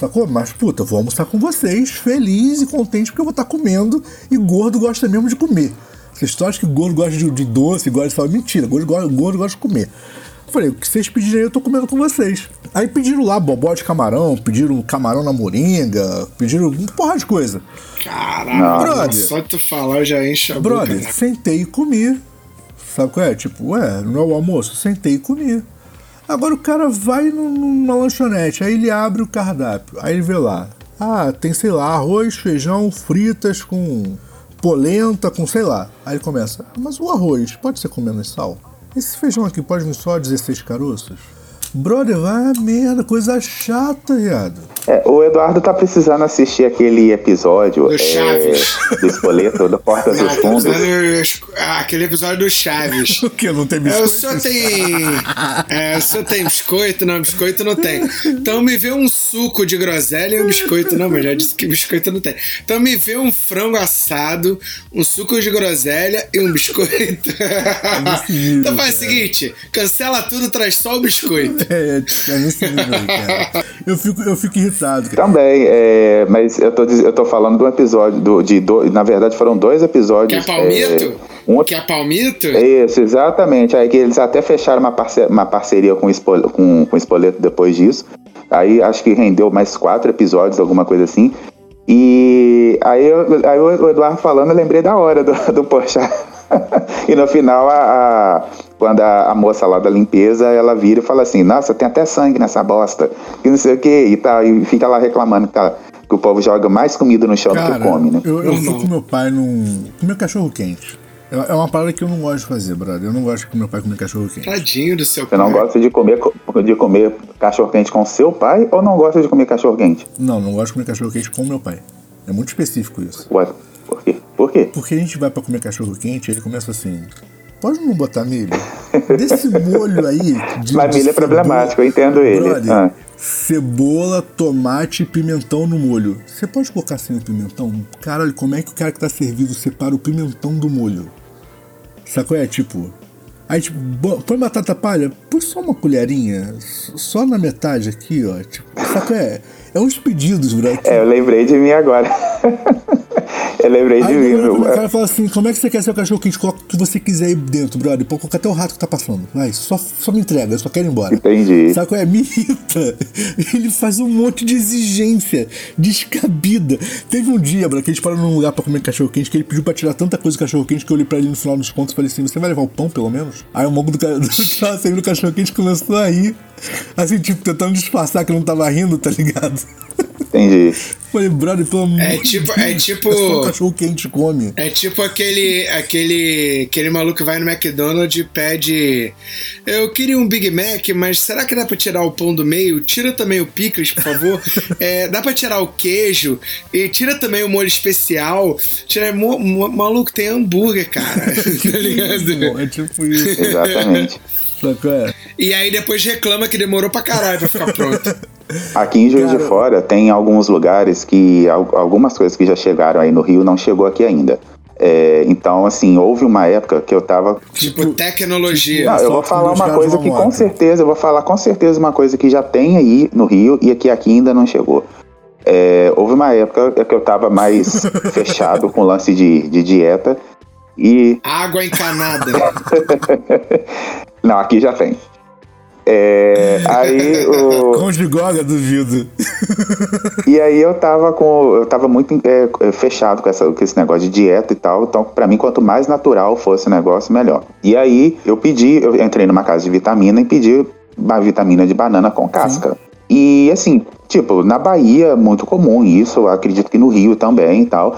A: Sacou? Mas, puta, vou almoçar com vocês, feliz e contente, porque eu vou estar comendo e gordo gosta mesmo de comer. Essa história que gordo gosta de, de doce, gosta de sal, mentira, gordo, gordo, gordo gosta de comer. Eu falei, o que vocês pedirem eu tô comendo com vocês. Aí pediram lá bobó de camarão, pediram camarão na moringa, pediram uma porra de coisa.
B: Caralho, brother, só tu falar já enche a
A: brother,
B: boca. Né?
A: sentei e comi. Sabe qual é? Tipo, ué, não é o almoço? Sentei e comi. Agora o cara vai numa lanchonete, aí ele abre o cardápio, aí ele vê lá. Ah, tem, sei lá, arroz, feijão, fritas com polenta, com sei lá. Aí ele começa, mas o arroz pode ser com menos sal? Esse feijão aqui pode vir só 16 caroços? Brother, vai a merda, coisa chata, viado.
C: É, o Eduardo tá precisando assistir aquele episódio
B: do Chaves.
C: É, do Espoleto, do Porta dos Fundos.
B: Aquele episódio do Chaves.
A: o que? Não tem biscoito?
B: É, o senhor tem. É, o senhor tem biscoito? Não, biscoito não tem. Então me vê um suco de groselha e um biscoito. Não, mas já disse que biscoito não tem. Então me vê um frango assado, um suco de groselha e um biscoito. É então faz o seguinte: cancela tudo, traz só o biscoito.
A: É, é nesse nível cara. Eu fico, eu fico irritado.
C: Cara. Também, é, mas eu tô, eu tô falando de um episódio, do, de do, na verdade foram dois episódios.
B: Que é palmito? É, um, que é palmito?
C: Isso, exatamente. Aí que eles até fecharam uma, parce, uma parceria com o, Espol, com, com Espoleto depois disso. Aí acho que rendeu mais quatro episódios, alguma coisa assim. E aí, eu, aí o Eduardo falando, eu lembrei da hora do, do Porchat. e no final a, a quando a, a, moça lá da limpeza, ela vira e fala assim, nossa, tem até sangue nessa bosta, e não sei o que, e, tá, e fica lá reclamando que, tá, que o povo joga mais comida no chão
A: Cara,
C: do que come, né?
A: Eu, eu fui com meu pai num. comer cachorro quente. É uma parada que eu não gosto de fazer, brother. Eu não gosto de meu pai comer cachorro quente.
B: Tadinho do seu
C: Você não gosta de comer, de comer cachorro quente com seu pai ou não gosta de comer cachorro quente?
A: Não, não gosto de comer cachorro quente com meu pai. É muito específico isso.
C: Ué, por quê? Por quê?
A: Porque a gente vai pra comer cachorro quente, ele começa assim. Pode não botar milho? Desse molho aí. De,
C: Mas milho é problemático, eu entendo ele.
A: Brother,
C: Ah.
A: Cebola, tomate e pimentão no molho. Você pode colocar sem o pimentão? Caralho, como é que o cara que tá servido separa o pimentão do molho? Sacou? É tipo. Aí, tipo, põe batata palha, põe só uma colherinha, só na metade aqui, ó. Tipo, sacou? É, é uns pedidos, bro. que-
C: É, eu lembrei de mim agora. Eu lembrei de
A: Aí
C: mim.
A: o
C: meu.
A: cara fala assim: como é que você quer seu cachorro quente? Coloca o que você quiser aí dentro, brother. Pode colocar até o rato que tá passando. Vai, só, só me entrega, eu só quero ir embora.
C: Entendi.
A: Sabe qual é? Me irrita. Ele faz um monte de exigência descabida. Teve um dia, bro, que a gente parou num lugar pra comer cachorro quente que ele pediu pra tirar tanta coisa do cachorro quente que eu olhei pra ele no final dos contos e falei assim: você vai levar o pão pelo menos? Aí o mongo do, do que tava servindo o cachorro quente começou a rir. Assim, tipo, tentando disfarçar que não tava rindo, tá ligado?
C: Entendi.
A: Falei, brother, pelo amor
B: É
A: de
B: tipo- é
A: Deus,
B: tipo-
A: um cachorro quente come.
B: É tipo aquele, aquele, aquele maluco que vai no McDonald's e pede. Eu queria um Big Mac, mas será que dá pra tirar o pão do meio? Tira também o picles, por favor. É, dá pra tirar o queijo e tira também o molho especial. Tira, mo- mo- maluco, tem hambúrguer, cara. tá ligado?
A: É tipo isso.
C: Exatamente.
A: É.
B: E aí depois reclama que demorou pra caralho pra ficar pronto.
C: Aqui em Juiz de
A: Cara-
C: Fora tem alguns lugares que al- algumas coisas que já chegaram aí no Rio não chegou aqui ainda. É, então, assim, houve uma época que eu tava.
B: tipo, tecnologia.
C: Não,
A: só
C: eu vou falar uma coisa que com
A: moto.
C: certeza, eu vou falar com certeza uma coisa que já tem aí no Rio e que aqui ainda não chegou. É, houve uma época que eu tava mais fechado com o lance de, de dieta e
B: Água encanada.
C: Não, aqui já tem. É, aí o,
A: Com de goga, duvido.
C: e aí eu tava com eu tava muito é, é, fechado com, essa, com esse negócio de dieta e tal. Então pra mim quanto mais natural fosse o negócio melhor. E aí eu pedi eu entrei numa casa de vitamina e pedi uma vitamina de banana com casca. E assim tipo na Bahia muito comum isso. Acredito que no Rio também e tal.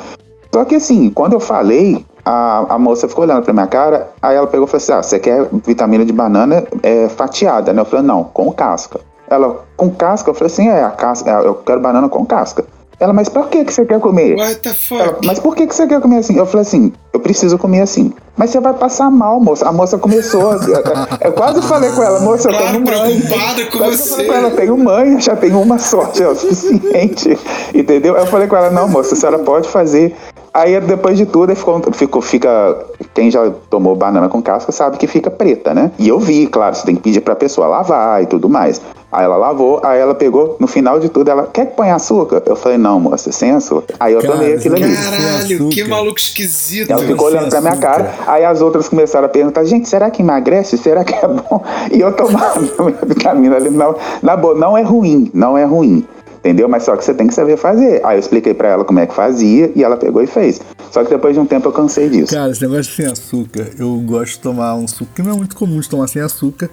C: Só que assim quando eu falei a, a moça ficou olhando pra minha cara, aí ela pegou e falou assim: Ah, você quer vitamina de banana é, fatiada, né? Eu falei, não, com casca. Ela, com casca? Eu falei assim, é, a casca, é, eu quero banana com casca. Ela, mas por que, que você quer comer?
B: What the
C: Ela,
B: fuck?
C: mas por que, que você quer comer assim? Eu falei assim, eu preciso comer assim. Mas você vai passar mal, moça. A moça começou. a- Eu quase falei com ela, moça, eu
B: Claro,
C: tenho mãe.
B: preocupada com
C: Quase que eu
B: você.
C: falei com ela, eu tenho mãe, eu já tenho uma já é o suficiente. Entendeu? Eu falei com ela, não, moça, a senhora pode fazer. Aí depois de tudo, ficou, ficou, fica. Quem já tomou banana com casca sabe que fica preta, né? E eu vi, claro, você tem que pedir pra pessoa lavar e tudo mais. Aí ela lavou, aí ela pegou, no final de tudo, ela quer que ponha açúcar? Eu falei, não, moça, sem açúcar. Aí eu
A: Cara,
C: tomei aquilo ali.
B: Caralho, que maluco esquisito.
C: Ela ficou olhando pra minha cara, aí as outras começaram a perguntar, gente, será que emagrece? Será que é bom? E eu tomava minha vitamina ali, não, na boa, não é ruim, não é ruim. Entendeu? Mas só que você tem que saber fazer. Aí eu expliquei pra ela como é que fazia e ela pegou e fez. Só que depois de um tempo eu cansei disso.
A: Cara, esse negócio de sem açúcar, eu gosto de tomar um suco que não é muito comum de tomar sem açúcar.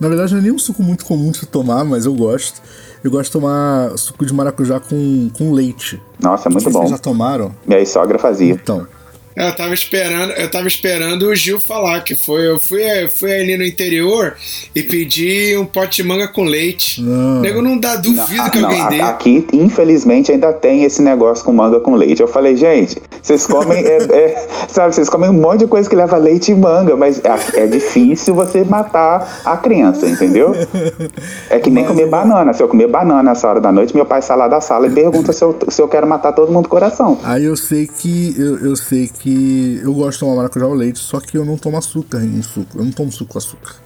A: Na verdade, não é nem um suco muito comum de se tomar, mas eu gosto. Eu gosto de tomar suco de maracujá com, com leite.
C: Nossa,
A: Não
C: muito bom.
A: Vocês já tomaram?
C: Minha sogra fazia.
A: Então.
B: Eu tava esperando, eu tava esperando o Gil falar que foi, eu fui, fui ali no interior e pedi um pote de manga com leite.
A: Não.
B: O nego não dá duvido
C: Ah,
B: que
C: não,
B: alguém
C: a-
B: dê.
C: aqui, infelizmente, ainda tem esse negócio com manga com leite. Eu falei, gente, vocês comem, é, é, sabe, vocês comem um monte de coisa que leva leite e manga, mas é, é difícil você matar a criança, entendeu? É que nem comer banana. Se eu comer banana nessa hora da noite, meu pai sai lá da sala e pergunta se eu, se eu quero matar todo mundo do coração.
A: Aí eu sei que. Eu, eu sei que. Eu gosto de tomar maracujá ao leite, só que eu não tomo açúcar em suco. Eu não tomo suco com açúcar.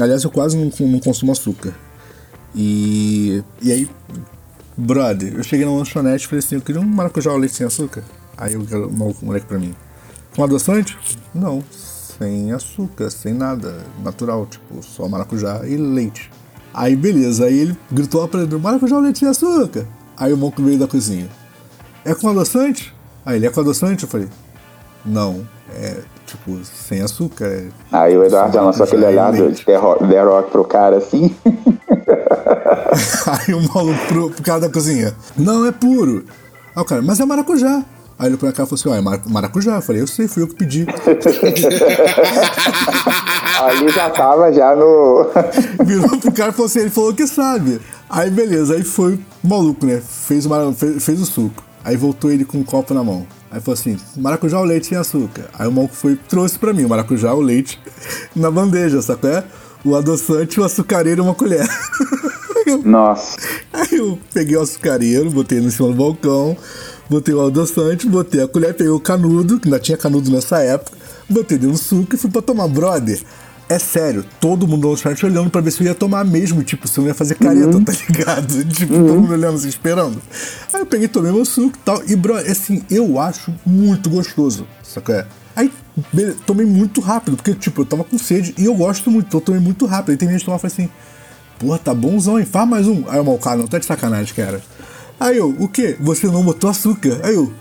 A: Aliás, eu quase não, não consumo açúcar. E. E aí, brother, eu cheguei na lanchonete e falei assim: eu queria um maracujá ao leite sem açúcar. Aí o maluco- moleque pra mim: com adoçante? Não, sem açúcar, sem nada. Natural, tipo, só maracujá e leite. Aí beleza, aí ele gritou ele: maracujá ao leite sem açúcar. Aí o monco veio da cozinha: é com adoçante? Aí ele é com adoçante? Eu falei: não. é tipo, sem açúcar. é-
C: Aí o Eduardo já lançou aquele olhar do
A: leite.
C: The Rock, The Rock pro cara assim.
A: Aí o maluco pro, pro cara da cozinha, não, é puro. Aí o cara, mas é maracujá. Aí ele põe a cara e falou assim, ó, é mar- maracujá. Eu falei, eu sei, fui eu que pedi.
C: Ali já tava já no.
A: Virou pro cara e falou assim, ele falou que sabe. Aí beleza, aí foi maluco, né? Fez o, mara- fez, fez o suco. Aí voltou ele com um copo na mão. Aí falou assim, maracujá ou leite sem açúcar. Aí o maluco foi trouxe pra mim o maracujá ou leite na bandeja, qual é? O adoçante, o açucareiro e uma colher.
C: Nossa.
A: Aí eu peguei o açucareiro, botei no cima do balcão, botei o adoçante, botei a colher, peguei o canudo, que ainda tinha canudo nessa época, botei dentro do suco e fui pra tomar. Brother, é sério, todo mundo no restaurante olhando pra ver se eu ia tomar mesmo, tipo, se eu não ia fazer careta, tá ligado? Tipo, todo mundo olhando assim, esperando. Aí eu peguei, tomei meu suco e tal, e, brother, assim, eu acho muito gostoso, sacou? É? Aí, beleza, tomei muito rápido, porque, tipo, eu tava com sede e eu gosto muito, então eu tomei muito rápido. Aí tem gente que toma e fala assim, Porra, tá bonzão, hein? Faz mais um. Aí o mal, cara, não tá de sacanagem, cara. Aí eu, o quê? Você não botou açúcar? Aí eu.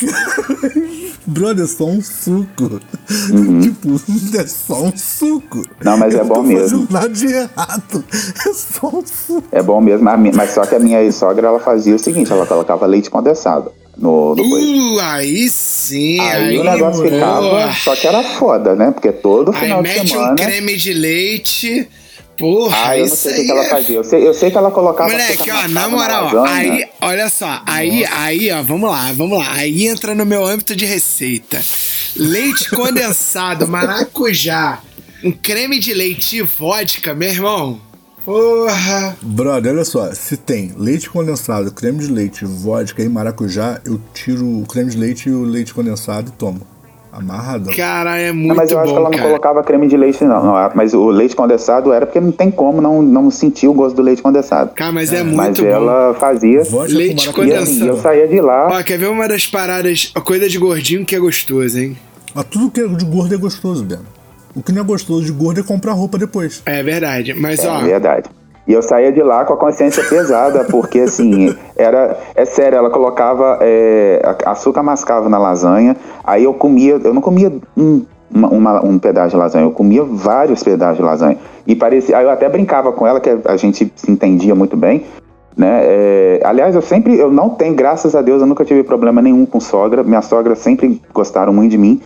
A: Brother, é só um suco. tipo, é só um suco.
C: Não, mas
A: Eu
C: é bom
A: tô
C: mesmo.
A: fazendo nada de errado. É só um suco.
C: É bom mesmo, mas só que a minha sogra ela fazia o seguinte: ela colocava leite condensado no, no coisa.
B: Uh, aí sim.
C: Aí o negócio
B: boa.
C: ficava. Só que era foda, né? Porque todo
B: Aí
C: final de
B: mete
C: semana.
B: um creme de leite. Porra,
C: Ah, eu não
B: isso
C: sei o
B: aí
C: que que ela
B: é
C: fazia. Eu sei, eu sei que ela colocava.
B: Moleque, ó, na moral,
C: lasanha.
B: aí, olha só, aí, aí, ó, vamos lá, vamos lá. Aí entra no meu âmbito de receita. Leite condensado, maracujá, um creme de leite e vodka, meu irmão. Porra.
A: Brother, olha só. Se tem leite condensado, creme de leite, vodka e maracujá, eu tiro o creme de leite e o leite condensado e tomo. Amarradão.
B: Cara, é muito
C: Não, mas eu acho que
B: bom,
C: ela não
B: cara.
C: colocava creme de leite, não. não. Mas o leite condensado era porque não tem como não, não sentir o gosto do leite condensado.
B: Cara, mas é
C: mas
B: muito bom.
C: ela fazia.
B: Leite
A: com
C: E assim, eu saía de lá.
B: Ó, quer ver uma das paradas, a coisa de gordinho que é gostoso, hein?
A: Mas tudo que é de gordo é gostoso, Beno. O que não é gostoso de gordo é comprar roupa depois.
B: É verdade, mas
C: É
B: ó,
C: verdade. E eu saía de lá com a consciência pesada, porque assim, era. É sério, ela colocava é, açúcar mascavo na lasanha, aí eu comia, eu não comia um, uma- um pedaço de lasanha, eu comia vários pedaços de lasanha. E parecia. Aí eu até brincava com ela, que a gente se entendia muito bem. Né? É, aliás, eu sempre, eu não tenho, graças a Deus, eu nunca tive problema nenhum com sogra. Minha sogra sempre gostaram muito de mim.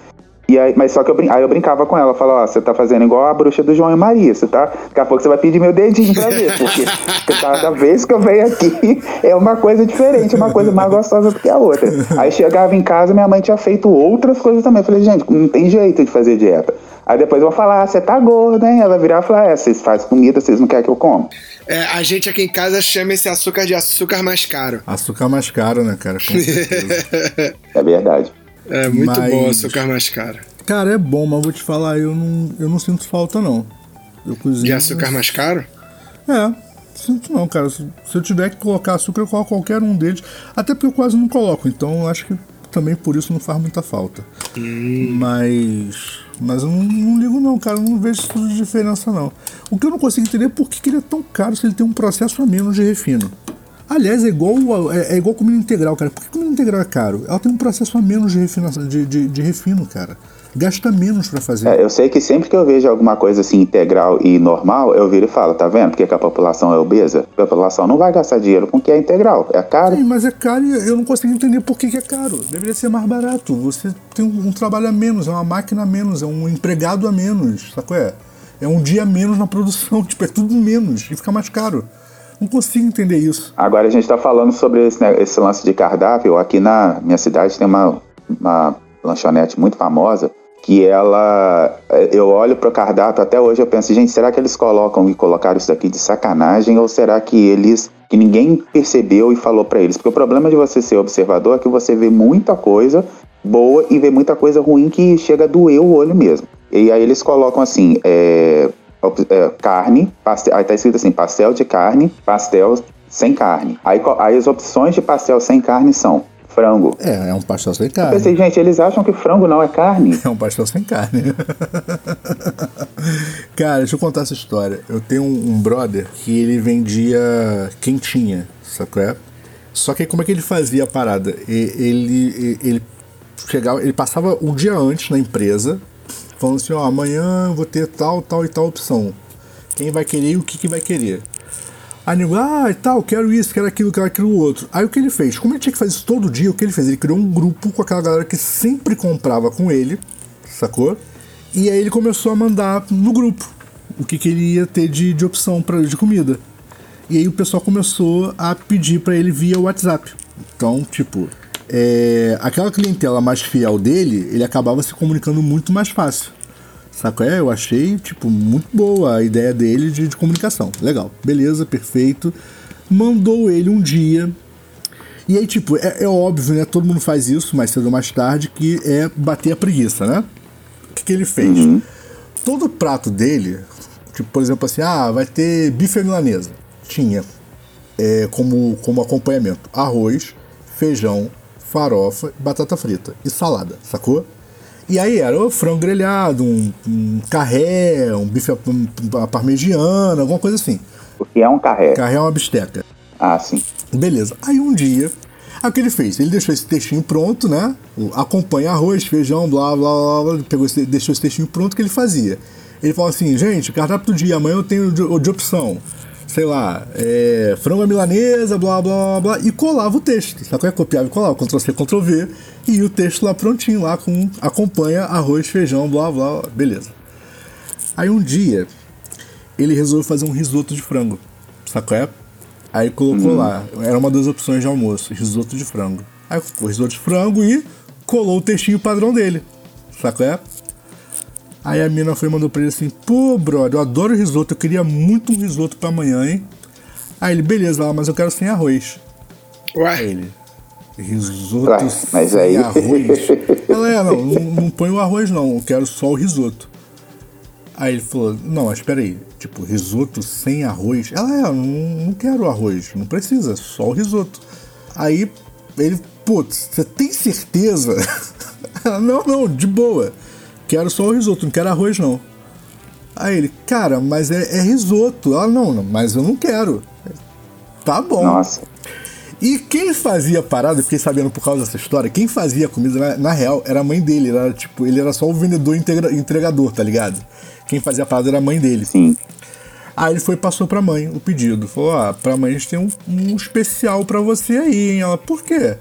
C: E aí, mas só que eu, brin- aí eu brincava com ela, falava, ó, você tá fazendo igual a bruxa do João e Maria, você tá, daqui a pouco você vai pedir meu dedinho pra ver, porque cada vez que eu venho aqui é uma coisa diferente, uma coisa mais gostosa do que a outra. Aí chegava em casa, minha mãe tinha feito outras coisas também, eu falei, gente, não tem jeito de fazer dieta. Aí depois eu vou falar, ah, você tá gordo, hein? Ela vai virar e falar, é, vocês fazem comida, vocês não querem que eu coma.
B: é, a gente aqui em casa chama esse açúcar de açúcar mais caro.
A: Açúcar mais caro, né, cara? Com certeza.
C: É verdade.
B: É muito
A: Mas-
B: bom o açúcar mais caro.
A: cara, é bom, mas vou te falar, eu não, eu não sinto falta, não. Eu cozinho.
B: De açúcar mais caro?
A: É, sinto não, cara. Se, se eu tiver que colocar açúcar, eu coloco qualquer um deles. Até porque eu quase não coloco, então eu acho que também por isso não faz muita falta. Mas. Mas eu não, não ligo não, cara. Eu não vejo isso de diferença não. O que eu não consigo entender é por que, que ele é tão caro se ele tem um processo a menos de refino. Aliás, é igual, é, é igual comida integral, cara. Por que comida integral é caro? Ela tem um processo a menos de, de, de, de refino, cara. Gasta menos pra fazer.
C: É, eu sei que sempre que eu vejo alguma coisa assim integral e normal, eu viro e falo, tá vendo? Porque que a população é obesa? A população não vai gastar dinheiro com o que é integral, é caro.
A: Sim, mas é caro e eu não consigo entender por que, que é caro. Deveria ser mais barato. Você tem um, um trabalho a menos, é uma máquina a menos, é um empregado a menos, sacou? É, é um dia a menos na produção, tipo, é tudo menos e fica mais caro. Não consigo entender isso.
C: Agora a gente está falando sobre esse, né, esse lance de cardápio. Aqui na minha cidade tem uma, uma lanchonete muito famosa que ela. Eu olho pro cardápio até hoje eu penso, gente, será que eles colocam e colocaram isso daqui de sacanagem ou será que eles. que ninguém percebeu e falou para eles? Porque o problema de você ser observador é que você vê muita coisa boa e vê muita coisa ruim que chega a doer o olho mesmo. E aí eles colocam assim, é, é, carne, pastel, aí tá escrito assim, pastel de carne, pastel sem carne. Aí, aí as opções de pastel sem carne são frango.
A: É, é um pastel sem
C: Eu
A: carne.
C: pensei, gente, eles acham que frango não é carne?
A: É um pastel sem carne. Cara, deixa eu contar essa história. Eu tenho um, um brother que ele vendia quentinha, sacou? é? Só que como é que ele fazia a parada? Ele, e- ele chegava, ele passava um dia antes na empresa, falando assim, ó, amanhã vou ter tal, tal e tal opção. Quem vai querer e o que, que vai querer. Aí nego, ah, e tal, quero isso, quero aquilo, quero aquilo outro. Aí o que ele fez? Como ele tinha que fazer isso todo dia, o que ele fez? Ele criou um grupo com aquela galera que sempre comprava com ele, sacou? E aí ele começou a mandar no grupo o que, que ele ia ter de, de opção pra, de comida. E aí o pessoal começou a pedir para ele via WhatsApp. Então, tipo, é, aquela clientela mais fiel dele, ele acabava se comunicando muito mais fácil. Saco? É, eu achei, tipo, muito boa a ideia dele de, de comunicação. Legal, beleza, perfeito. Mandou ele um dia. E aí, tipo, é, é, óbvio, né? Todo mundo faz isso mais cedo ou mais tarde, que é bater a preguiça, né? O que, que ele fez? Uhum. Todo prato dele, tipo, por exemplo, assim, ah, vai ter bife milanesa tinha é, como, como acompanhamento arroz, feijão, farofa, batata frita e salada, sacou? E aí era o frango grelhado, um, um carré, um bife um, parmegiana, alguma coisa assim.
C: O que é um carré?
A: Carré é uma bisteca.
C: Ah, sim.
A: Beleza. Aí um dia, o que ele fez? Ele deixou esse textinho pronto, né? Acompanha arroz, feijão, blá, blá, blá, pegou esse, deixou esse textinho pronto que ele fazia. Ele falou assim, gente, cardápio do dia, amanhã eu tenho de, de opção sei lá, é, frango milanesa, blá blá blá, e colava o texto. Só que eu copiava e colava, Ctrl C, Ctrl V, e o texto lá prontinho, lá com acompanha arroz, feijão, blá blá, beleza. Aí um dia, ele resolveu fazer um risoto de frango, sacou? É? Aí colocou hum. lá, era uma das opções de almoço, risoto de frango. Aí colocou risoto de frango e colou o textinho padrão dele, sacou? É? Aí a mina foi e mandou pra ele assim: Pô, brother, eu adoro risoto, eu queria muito um risoto pra amanhã, hein? Aí ele, beleza, mas eu quero sem arroz.
B: Ué?
A: Aí ele, risoto Ué,
C: mas sem aí...
A: arroz. Ela é, não, não, não põe o arroz não, eu quero só o risoto. Aí ele falou, não, mas espera aí, tipo, risoto sem arroz? Ela é, não, não quero arroz, não precisa, só o risoto. Aí ele, putz, você tem certeza? Ela, não, não, de boa. Quero só o risoto, não quero arroz não. Aí ele, cara, mas é, é risoto. Ela, não, não, mas eu não quero. Tá bom.
C: Nossa.
A: E quem fazia a parada, eu fiquei sabendo por causa dessa história, quem fazia a comida, na, na real, era a mãe dele. Era, tipo, ele era só o vendedor integra, entregador, tá ligado? Quem fazia a parada era a mãe dele.
C: Sim.
A: Aí ele foi e passou pra mãe o pedido. Falou, ah, pra mãe a gente tem um, um especial pra você aí, hein? Ela, por quê?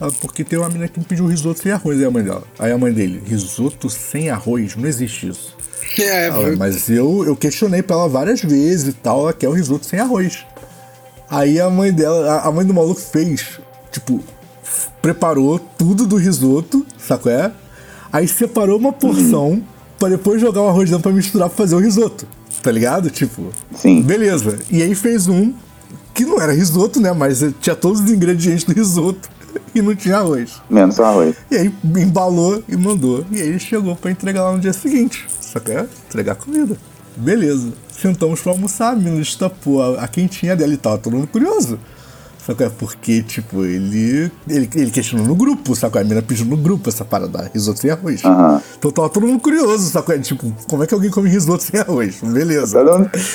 A: Ah, porque tem uma menina que me pediu risoto sem arroz, aí a mãe dela. Aí a mãe dele, risoto sem arroz? Não existe isso.
B: É,
A: ela, mas eu, eu questionei pra ela várias vezes e tal, ela quer o risoto sem arroz. Aí a mãe dela, a mãe do maluco fez, tipo, preparou tudo do risoto, saco é? Aí separou uma porção uhum. para depois jogar o arroz dentro pra misturar pra fazer o risoto. Tá ligado? Tipo,
C: Sim.
A: beleza. E aí fez um que não era risoto, né? Mas tinha todos os ingredientes do risoto e não tinha arroz.
C: Menos arroz.
A: E aí embalou e mandou. E aí chegou para entregar lá no dia seguinte. Só que é entregar comida. Beleza. Sentamos pra almoçar, a menina destapou a, a quentinha dela e tava todo mundo curioso. Só que é porque, tipo, ele, ele, ele questionou no grupo, sacou? A menina pediu no grupo essa parada, risoto sem arroz.
C: Uhum.
A: Então tava todo mundo curioso, sacou? Tipo, como é que alguém come risoto sem arroz? Beleza.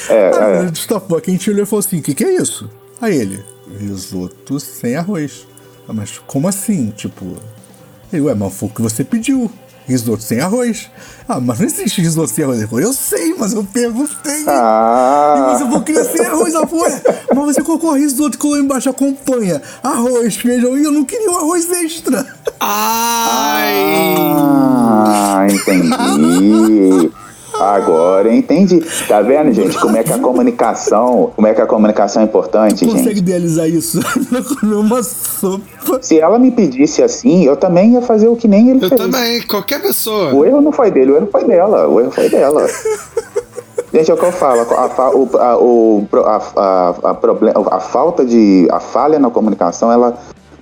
C: É,
A: a menina é. destapou a quentinha olhou e falou assim: o que, que é isso? Aí ele, risoto sem arroz. Ah, mas como assim? Tipo, eu, ué, mas foi o que você pediu. Risoto sem arroz. Ah, mas não existe risoto sem arroz. Eu sei, mas eu perguntei.
C: Ah.
A: E você falou que ia sem arroz. Ela falou, ué, mas você colocou risoto e colocou embaixo acompanha. Arroz, feijão, e eu não queria um arroz extra.
B: Ai!
C: Ah, entendi. Agora entendi. Tá vendo, gente, como é que a comunicação, como é que a comunicação é importante,
A: Consegue
C: gente?
A: Consegue idealizar isso? comer uma sopa.
C: Se ela me pedisse assim, eu também ia fazer o que nem ele
B: eu
C: fez.
B: Eu também, qualquer pessoa.
C: O erro não foi dele, o erro foi dela. O erro foi dela. Gente, é o que eu falo, a, o, a, o, a, a, a falta de. a falha na comunicação, ela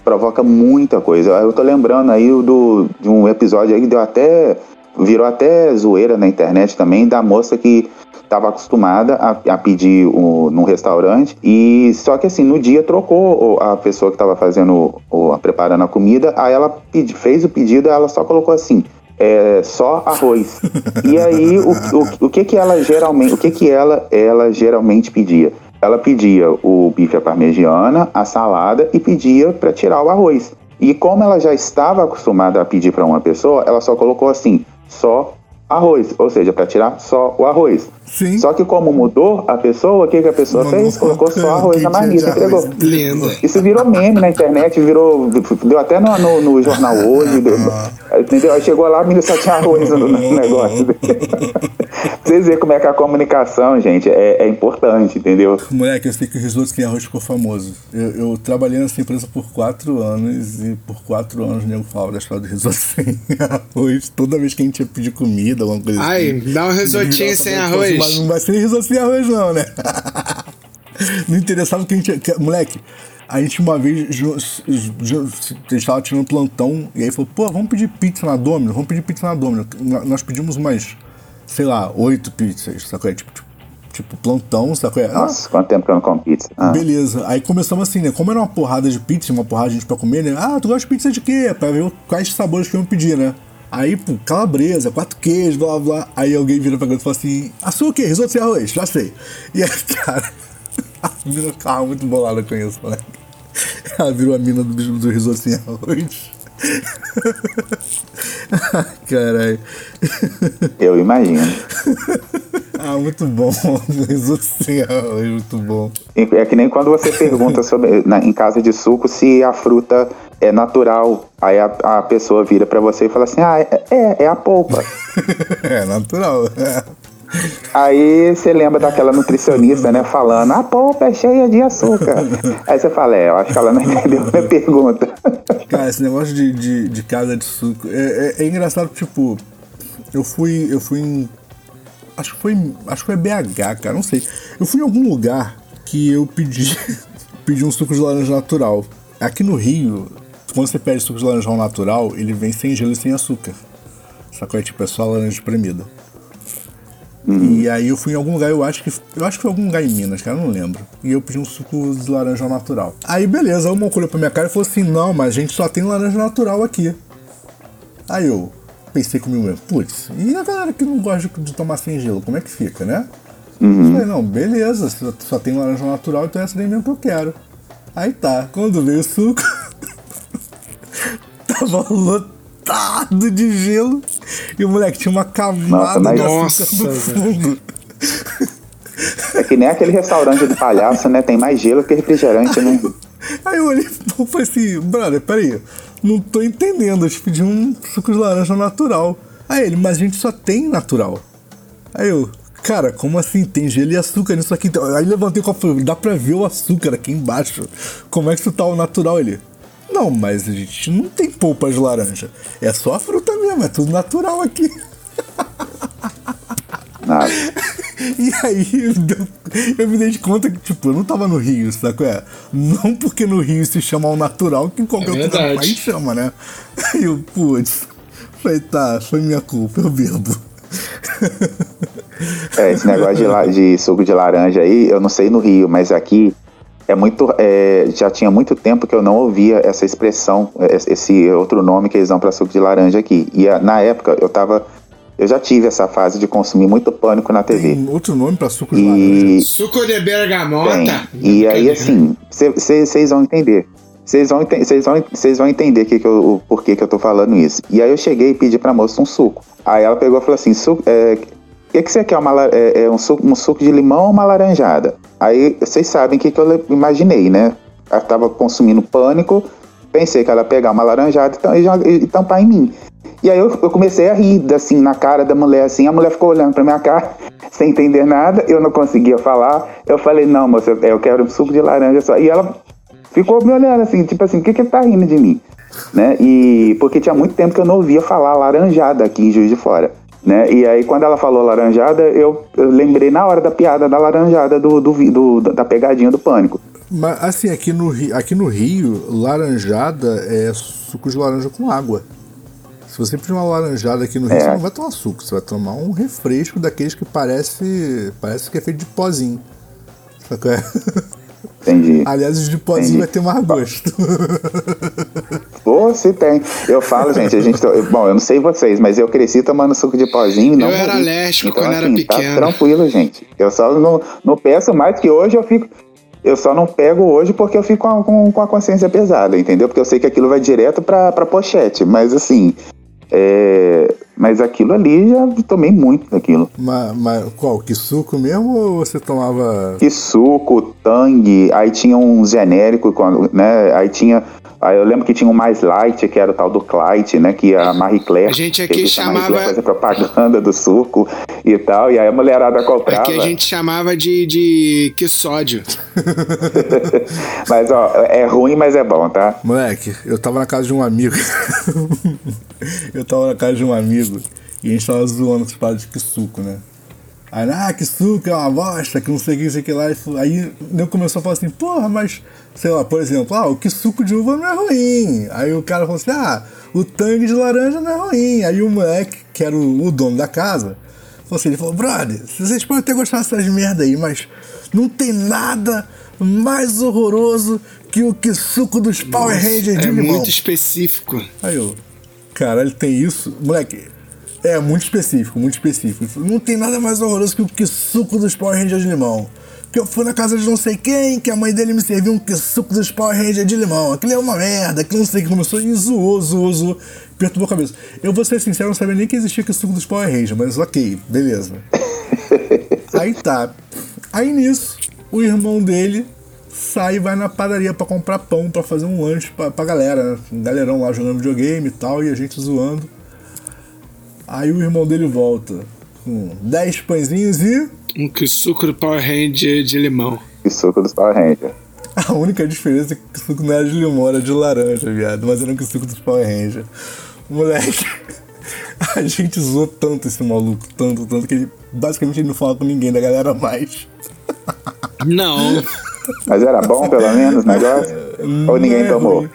C: provoca muita coisa. Eu tô lembrando aí do, de um episódio aí que deu até virou até zoeira na internet também da moça que estava acostumada a, a pedir o, num restaurante. E só que assim no dia trocou a pessoa que estava fazendo a, preparando a comida. Aí ela pedi, fez o pedido ela só colocou assim é, só arroz. E aí o, o, o que que ela geralmente o que que ela ela geralmente pedia? Ela pedia o bife à parmegiana a salada e pedia para tirar o arroz. E como ela já estava acostumada a pedir para uma pessoa, ela só colocou assim, só arroz, ou seja, para tirar só o arroz.
A: Sim.
C: Só que como mudou a pessoa, o que, que a pessoa fez? Colocou só arroz na marmita, entregou.
B: Lindo.
C: Isso virou meme na internet, virou. Deu até no, no, no jornal hoje. deu- entendeu? Aí chegou lá, a menina só tinha arroz no, no negócio. Pra Vocês verem como é que a comunicação, gente, é, é importante, entendeu?
A: Moleque, eu sei que o risoto sem arroz ficou famoso. Eu, eu trabalhei nessa empresa por quatro anos e por quatro anos o nego falava da história do risoto sem arroz. Toda vez que a gente ia pedir comida, alguma coisa
B: Ai,
A: assim.
B: dá um risotinho sem arroz.
A: Mas não vai ser risoto sem arroz, não, né? não interessava que a gente. que- moleque, a gente uma vez ju- ju- a gente tava tirando plantão e aí falou, pô, vamos pedir pizza na Domino, vamos pedir pizza na Domino. Nós pedimos umas, sei lá, oito pizzas, sacou? É Tipo, tipo, tipo plantão, sacou? É, Ah,
C: Nossa, quanto tempo que eu não como pizza. Ah,
A: Beleza, aí começamos assim, né? Como era uma porrada de pizza, uma porrada de gente pra comer, né? Ah, tu gosta de pizza de quê? Pra ver quais sabores que eu pedir, né? Aí, pô, calabresa, quatro queijos, blá blá. Aí alguém vira pra mim e fala assim: açúcar o quê? Risoto sem arroz? Já sei. E aí, cara, a mina ficava muito bolada com isso, moleque. Ela virou a mina do, do risoto sem arroz. Caralho.
C: eu imagino.
A: Ah, muito bom. Risoto sem arroz, muito bom.
C: É que nem quando você pergunta sobre, na- em casa de suco se a fruta é natural. Aí a, a pessoa vira pra você e fala assim: Ah, é, é, é a polpa.
A: É natural.
C: Aí você lembra daquela nutricionista, né, falando: A polpa é cheia de açúcar. Aí você fala: É, eu acho que ela não entendeu a minha pergunta.
A: Cara, esse negócio de, de, de casa de suco é, é, é engraçado, tipo, eu fui. Eu fui em. Acho que foi. Acho que foi BH, cara, não sei. Eu fui em algum lugar que eu pedi. pedi um suco de laranja natural. Aqui no Rio, quando você pede suco de laranja natural, ele vem sem gelo e sem açúcar. Sacou? É tipo, é só laranja espremida. E aí eu fui em algum lugar, eu acho que. Eu acho que foi algum lugar em Minas, cara, eu não lembro. E eu pedi um suco de laranja natural. Aí beleza, uma olhou pra minha cara e falou assim, não, mas a gente só tem laranja natural aqui. Aí eu pensei comigo mesmo, putz, e a galera que não gosta de, tomar sem gelo, como é que fica, né? Eu Falei, não, beleza, só tem laranja natural, então essa daí mesmo que eu quero. Aí tá, quando veio o suco, tava lotado de gelo e o moleque tinha uma camada açúcar
B: Nossa,
A: no fundo.
C: É que nem aquele restaurante do palhaço, né? Tem mais gelo que refrigerante, né?
A: Aí eu olhei e falei assim, brother, peraí, não tô entendendo, eu te pedi um suco de laranja natural. Aí ele, mas a gente só tem natural. Aí eu, cara, como assim? Tem gelo e açúcar nisso aqui. Aí levantei o copo e falei, dá pra ver o açúcar aqui embaixo. Como é que isso tá o natural? Ele, não, mas a gente não tem polpa de laranja. É só a fruta mesmo, é tudo natural aqui.
C: Nada.
A: E aí eu, me dei de conta que, tipo, eu não tava no Rio, sabe qual é? Não porque no Rio se chama ao natural, que em qualquer
B: É
A: outro país chama, né? Aí eu, putz, falei, tá, foi minha culpa, eu bebo.
C: É, esse negócio de, de suco de laranja aí, eu não sei no Rio, mas aqui é muito. é, já tinha muito tempo que eu não ouvia essa expressão, é, esse outro nome que eles dão para suco de laranja aqui. E a- na época eu tava. Eu já tive essa fase de consumir muito pânico na TV.
A: Tem outro nome pra suco de laranja.
C: E
B: Suco de
C: tem.
B: bergamota.
C: E aí, assim, vocês vão entender. Vocês vão, ente- vão, vão entender que que eu, o porquê que eu tô falando isso. E aí eu cheguei e pedi pra moça um suco. Aí ela pegou e falou assim: suco, é, que, que você quer? Uma, é, é um, suco, um suco de limão ou uma laranjada? Aí vocês sabem o que, que eu imaginei, né? Ela tava consumindo pânico, pensei que ela ia pegar uma laranjada e tam- e, e tampar em mim. E aí eu, eu comecei a rir, assim, na cara da mulher, assim, a mulher ficou olhando pra minha cara, sem entender nada, eu não conseguia falar. Eu falei, não, moça, eu- quero um suco de laranja só. E ela ficou me olhando assim, tipo assim, o que que tá rindo de mim? Né? E porque tinha muito tempo que eu não ouvia falar laranjada aqui em Juiz de Fora. Né? E aí, quando ela falou laranjada, eu, eu lembrei na hora da piada da laranjada, do, do, do- da pegadinha do pânico.
A: Mas assim, aqui no, Rio, aqui no Rio, laranjada é suco de laranja com água. Se você pedir uma laranjada aqui no Rio,
C: É.
A: você não vai tomar suco, você vai tomar um refresco daqueles que parece, parece que é feito de pozinho. É?
C: Entendi.
A: Aliás, os de pozinho
C: Entendi.
A: vai ter mais gosto.
C: Pô, se tem. Eu falo, gente, a gente. to- Bom, eu não sei vocês, mas eu cresci tomando suco de pozinho. e Não
B: Eu era
C: morri.
B: alérgico
C: então,
B: quando era
C: assim,
B: pequeno.
C: Tá tranquilo, gente. Eu só não, não peço mais que hoje eu fico. Eu só não pego hoje porque eu fico com a, com, com a consciência pesada, entendeu? Porque eu sei que aquilo vai direto pra, pra pochete. Mas assim, é, mas aquilo ali já tomei muito daquilo.
A: Mas, mas qual? Que suco mesmo ou você tomava.
C: Que suco, tangue, aí tinha um genérico, né? Aí tinha. Aí eu lembro que tinha um mais light, que era o tal do Clyde, né? Que a Marie Claire.
B: A gente aqui chamava.
C: Fazer propaganda do suco e tal. E aí a mulherada comprava.
B: Aqui a gente chamava de, de que sódio.
C: mas ó, é ruim, mas é bom, tá?
A: Moleque, eu tava na casa de um amigo. eu tava na casa de um amigo e a gente tava zoando esse paradas de que suco, né? Aí, ah, que suco é uma bosta, que não sei o que, não sei o que lá. Aí eu começou a falar assim, porra, mas, sei lá, por exemplo, ah, o que suco de uva não é ruim. Aí o cara falou assim, ah, o tangue de laranja não é ruim. Aí o moleque, que era o, o dono da casa, falou assim, ele falou, brother, vocês podem ter gostado dessas merda aí, mas não tem nada mais horroroso que o que suco dos Power Rangers de
B: é
A: limão.
B: É muito específico.
A: Aí eu, caralho, tem isso? Moleque, é muito específico, muito específico. Não tem nada mais horroroso que o que suco dos Power Rangers de limão. Que eu fui na casa de não sei quem, que a mãe dele me serviu um que suco dos Power Rangers de limão. Aquilo é uma merda, que não sei que começou e zoou, zoou, zoou. Perturbou a cabeça. Eu vou ser sincero, não sabia nem que existia que suco dos Power Rangers, mas ok, beleza. Aí tá. Aí nisso, o irmão dele sai e vai na padaria para comprar pão para fazer um lanche pra, pra galera, né? Um galerão lá jogando videogame e tal, e a gente zoando. Aí o irmão dele volta com 10 pãezinhos e.
B: Um que suco do Power Ranger de limão.
C: Que suco dos Power Ranger.
A: A única diferença é que o suco não era de limão, era de laranja, viado. Mas era um que suco dos Power Ranger. Moleque, a gente zoou tanto esse maluco, tanto, tanto, que ele basicamente ele não fala com ninguém da galera mais.
B: Não.
C: Mas era bom, pelo menos, o negócio? Ou ninguém é tomou?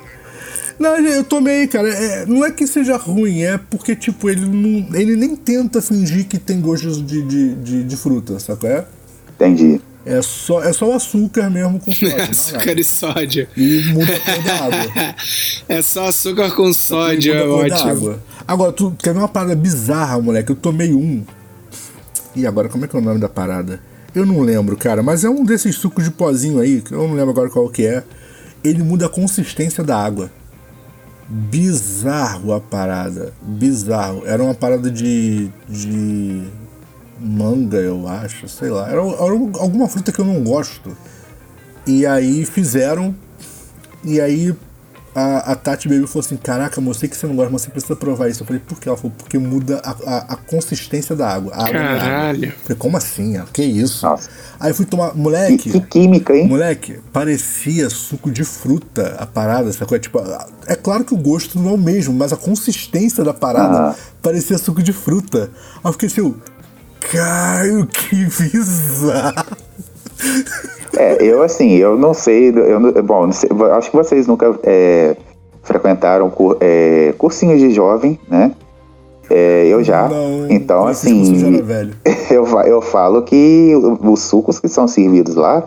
A: Não, eu tomei, cara. É, não é que seja ruim, é porque, tipo, ele, não, ele nem tenta fingir que tem gostos de, de, de, de fruta, sabe? É?
C: Entendi.
A: É só, é só o açúcar mesmo com sódio.
B: É açúcar e sódio.
A: E muda a cor da água.
B: É só açúcar com sódio, é ótimo.
A: Agora, tu quer ver uma parada bizarra, moleque? Eu tomei um. E agora, como é que é o nome da parada? Eu não lembro, cara, mas é um desses sucos de pozinho aí, que eu não lembro agora qual que é. Ele muda a consistência da água. Bizarro a parada. Bizarro. Era uma parada de. de. manga, eu acho, sei lá. Era, era alguma fruta que eu não gosto. E aí fizeram. E aí a, a Tati Baby falou assim: Caraca, amor, sei que você não gosta, mas você precisa provar isso. Eu falei: Por quê? Ela falou: Porque muda a, a, a consistência da água. A
B: Caralho.
A: Eu falei: Como assim? Que isso?
C: Nossa.
A: Aí fui tomar. Moleque.
C: Que, que, química, hein?
A: Moleque, parecia suco de fruta a parada, sacou? É, tipo, é claro que o gosto não é o mesmo, mas a consistência da parada ah. parecia suco de fruta. Aí eu fiquei assim: Caio, que bizarro.
C: É, eu assim, eu não sei, eu, bom, não sei, acho que vocês nunca é, frequentaram cur, é, cursinhos de jovem, né? É, eu já. Não, então, assim, eu, eu falo que os sucos que são servidos lá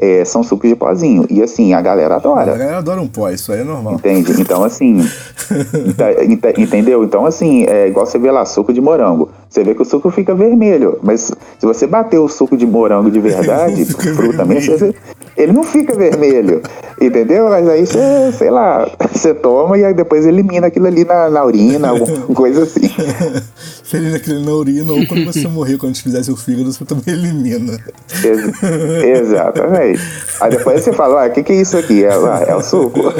C: é, são sucos de pozinho. E assim, a galera adora.
A: A galera adora um pó, isso aí é normal.
C: Entende? Então, assim. entendeu? Então, assim, é igual você vê lá, suco de morango. Você vê que o suco fica vermelho. Mas se você bater o suco de morango de verdade, fruta mesmo, ele não fica vermelho. Entendeu? Mas aí você, sei lá, você toma e aí depois elimina aquilo ali na, na urina, alguma coisa assim.
A: você elimina aquilo na urina, ou quando você morrer, quando te fizesse o fígado, você também elimina.
C: Ex exatamente. Aí depois você fala, ah, o que, que é isso aqui? É, ah, é o suco.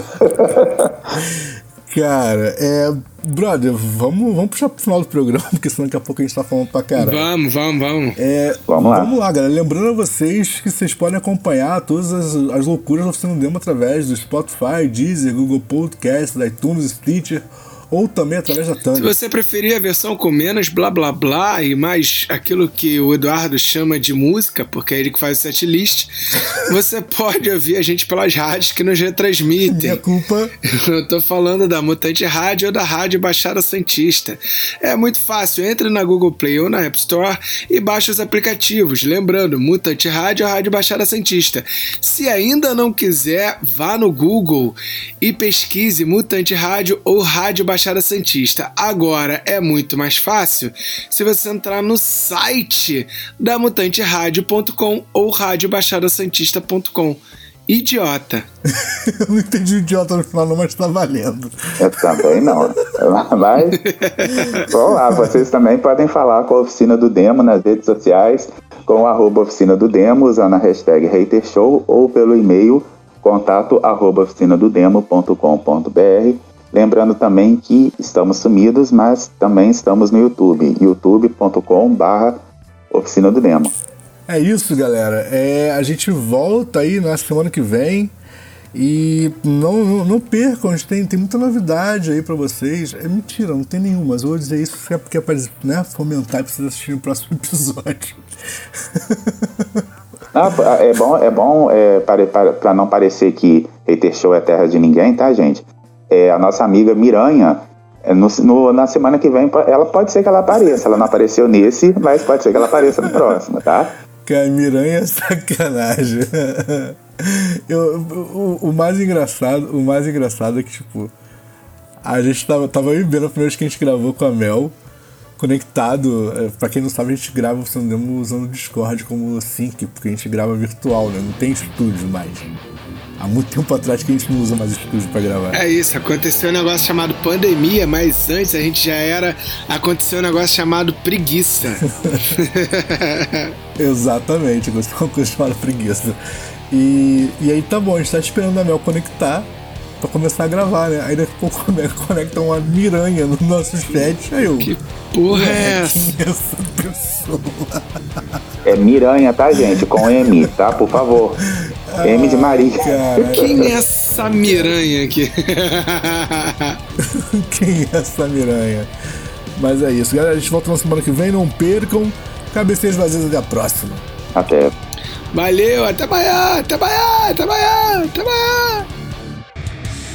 A: Cara, é. Brother, vamos, vamos puxar pro final do programa, porque senão daqui a pouco a gente tá falando pra caralho.
B: Vamos, vamos, vamos.
C: É, vamos lá.
A: Vamos lá, galera. Lembrando a vocês que vocês podem acompanhar todas as, as loucuras da Oficina Demo através do Spotify, Deezer, Google Podcast, iTunes, Stitcher ou também através da Tânia.
B: Se você preferir a versão com menos blá blá blá e mais aquilo que o Eduardo chama de música, porque é ele que faz o setlist, você pode ouvir a gente pelas rádios que nos retransmitem.
A: Minha culpa.
B: Eu tô falando da Mutante Rádio ou da Rádio Baixada Santista. É muito fácil, entre na Google Play ou na App Store e baixe os aplicativos. Lembrando, Mutante Rádio ou Rádio Baixada Santista. Se ainda não quiser, vá no Google e pesquise Mutante Rádio ou Rádio Baixada Baixada Santista. Agora é muito mais fácil se você entrar no site da mutanteradio.com ou radiobaixadasantista.com. Idiota.
A: Eu não entendi o idiota no final, não, mas tá valendo.
C: Eu também não. Mas, vamos lá, vocês também podem falar com a Oficina do Demo nas redes sociais, com a arroba Oficina do Demo, usando a hashtag HaterShow ou pelo e-mail contato arroba oficinadodemo.com.br. Lembrando também que estamos sumidos, mas também estamos no YouTube, youtube.com barra Oficina do Demo.
A: É isso, galera. É, a gente volta aí na semana que vem. E não, não, não percam, a gente tem, tem muita novidade aí pra vocês. É mentira, não tem nenhuma, mas eu vou dizer isso é porque é pra né, fomentar e vocês assistirem o próximo episódio.
C: Ah, é bom, é bom é, para, para, para não parecer que Hater Show é terra de ninguém, tá, gente? É, a nossa amiga Miranha, é, no, no, na semana que vem, ela pode ser que ela apareça. Ela não apareceu nesse, mas pode ser que ela apareça no próximo, tá?
A: Cara, Miranha é sacanagem. Eu, o, o, mais engraçado, o mais engraçado é que, tipo, a gente tava, tava aí vendo a primeira vez que a gente gravou com a Mel, conectado. É, pra quem não sabe, a gente grava usando o Discord como sync, porque a gente grava virtual, né? Não tem estúdio mais. Há muito tempo atrás que a gente não usa mais estúdio para gravar.
B: É isso, aconteceu um negócio chamado pandemia, mas antes a gente já era. Aconteceu um negócio chamado preguiça.
A: Exatamente, aconteceu uma coisa chamada preguiça. E, e aí tá bom, a gente tá esperando a Mel conectar pra começar a gravar, né? Aí daqui a pouco conecta uma miranha no nosso chat. Aí eu.
B: Que porra é essa?
A: Quem é essa pessoa?
C: É miranha, tá, gente? Com M, tá? Por favor. Ah, M de Maria.
A: Cara.
B: Quem é essa miranha aqui?
A: Quem é essa miranha? Mas é isso, galera. A gente volta na semana que vem. Não percam. Cabeceiras vazias até a próxima.
C: Até.
B: Valeu, até amanhã, até amanhã, até amanhã, até amanhã.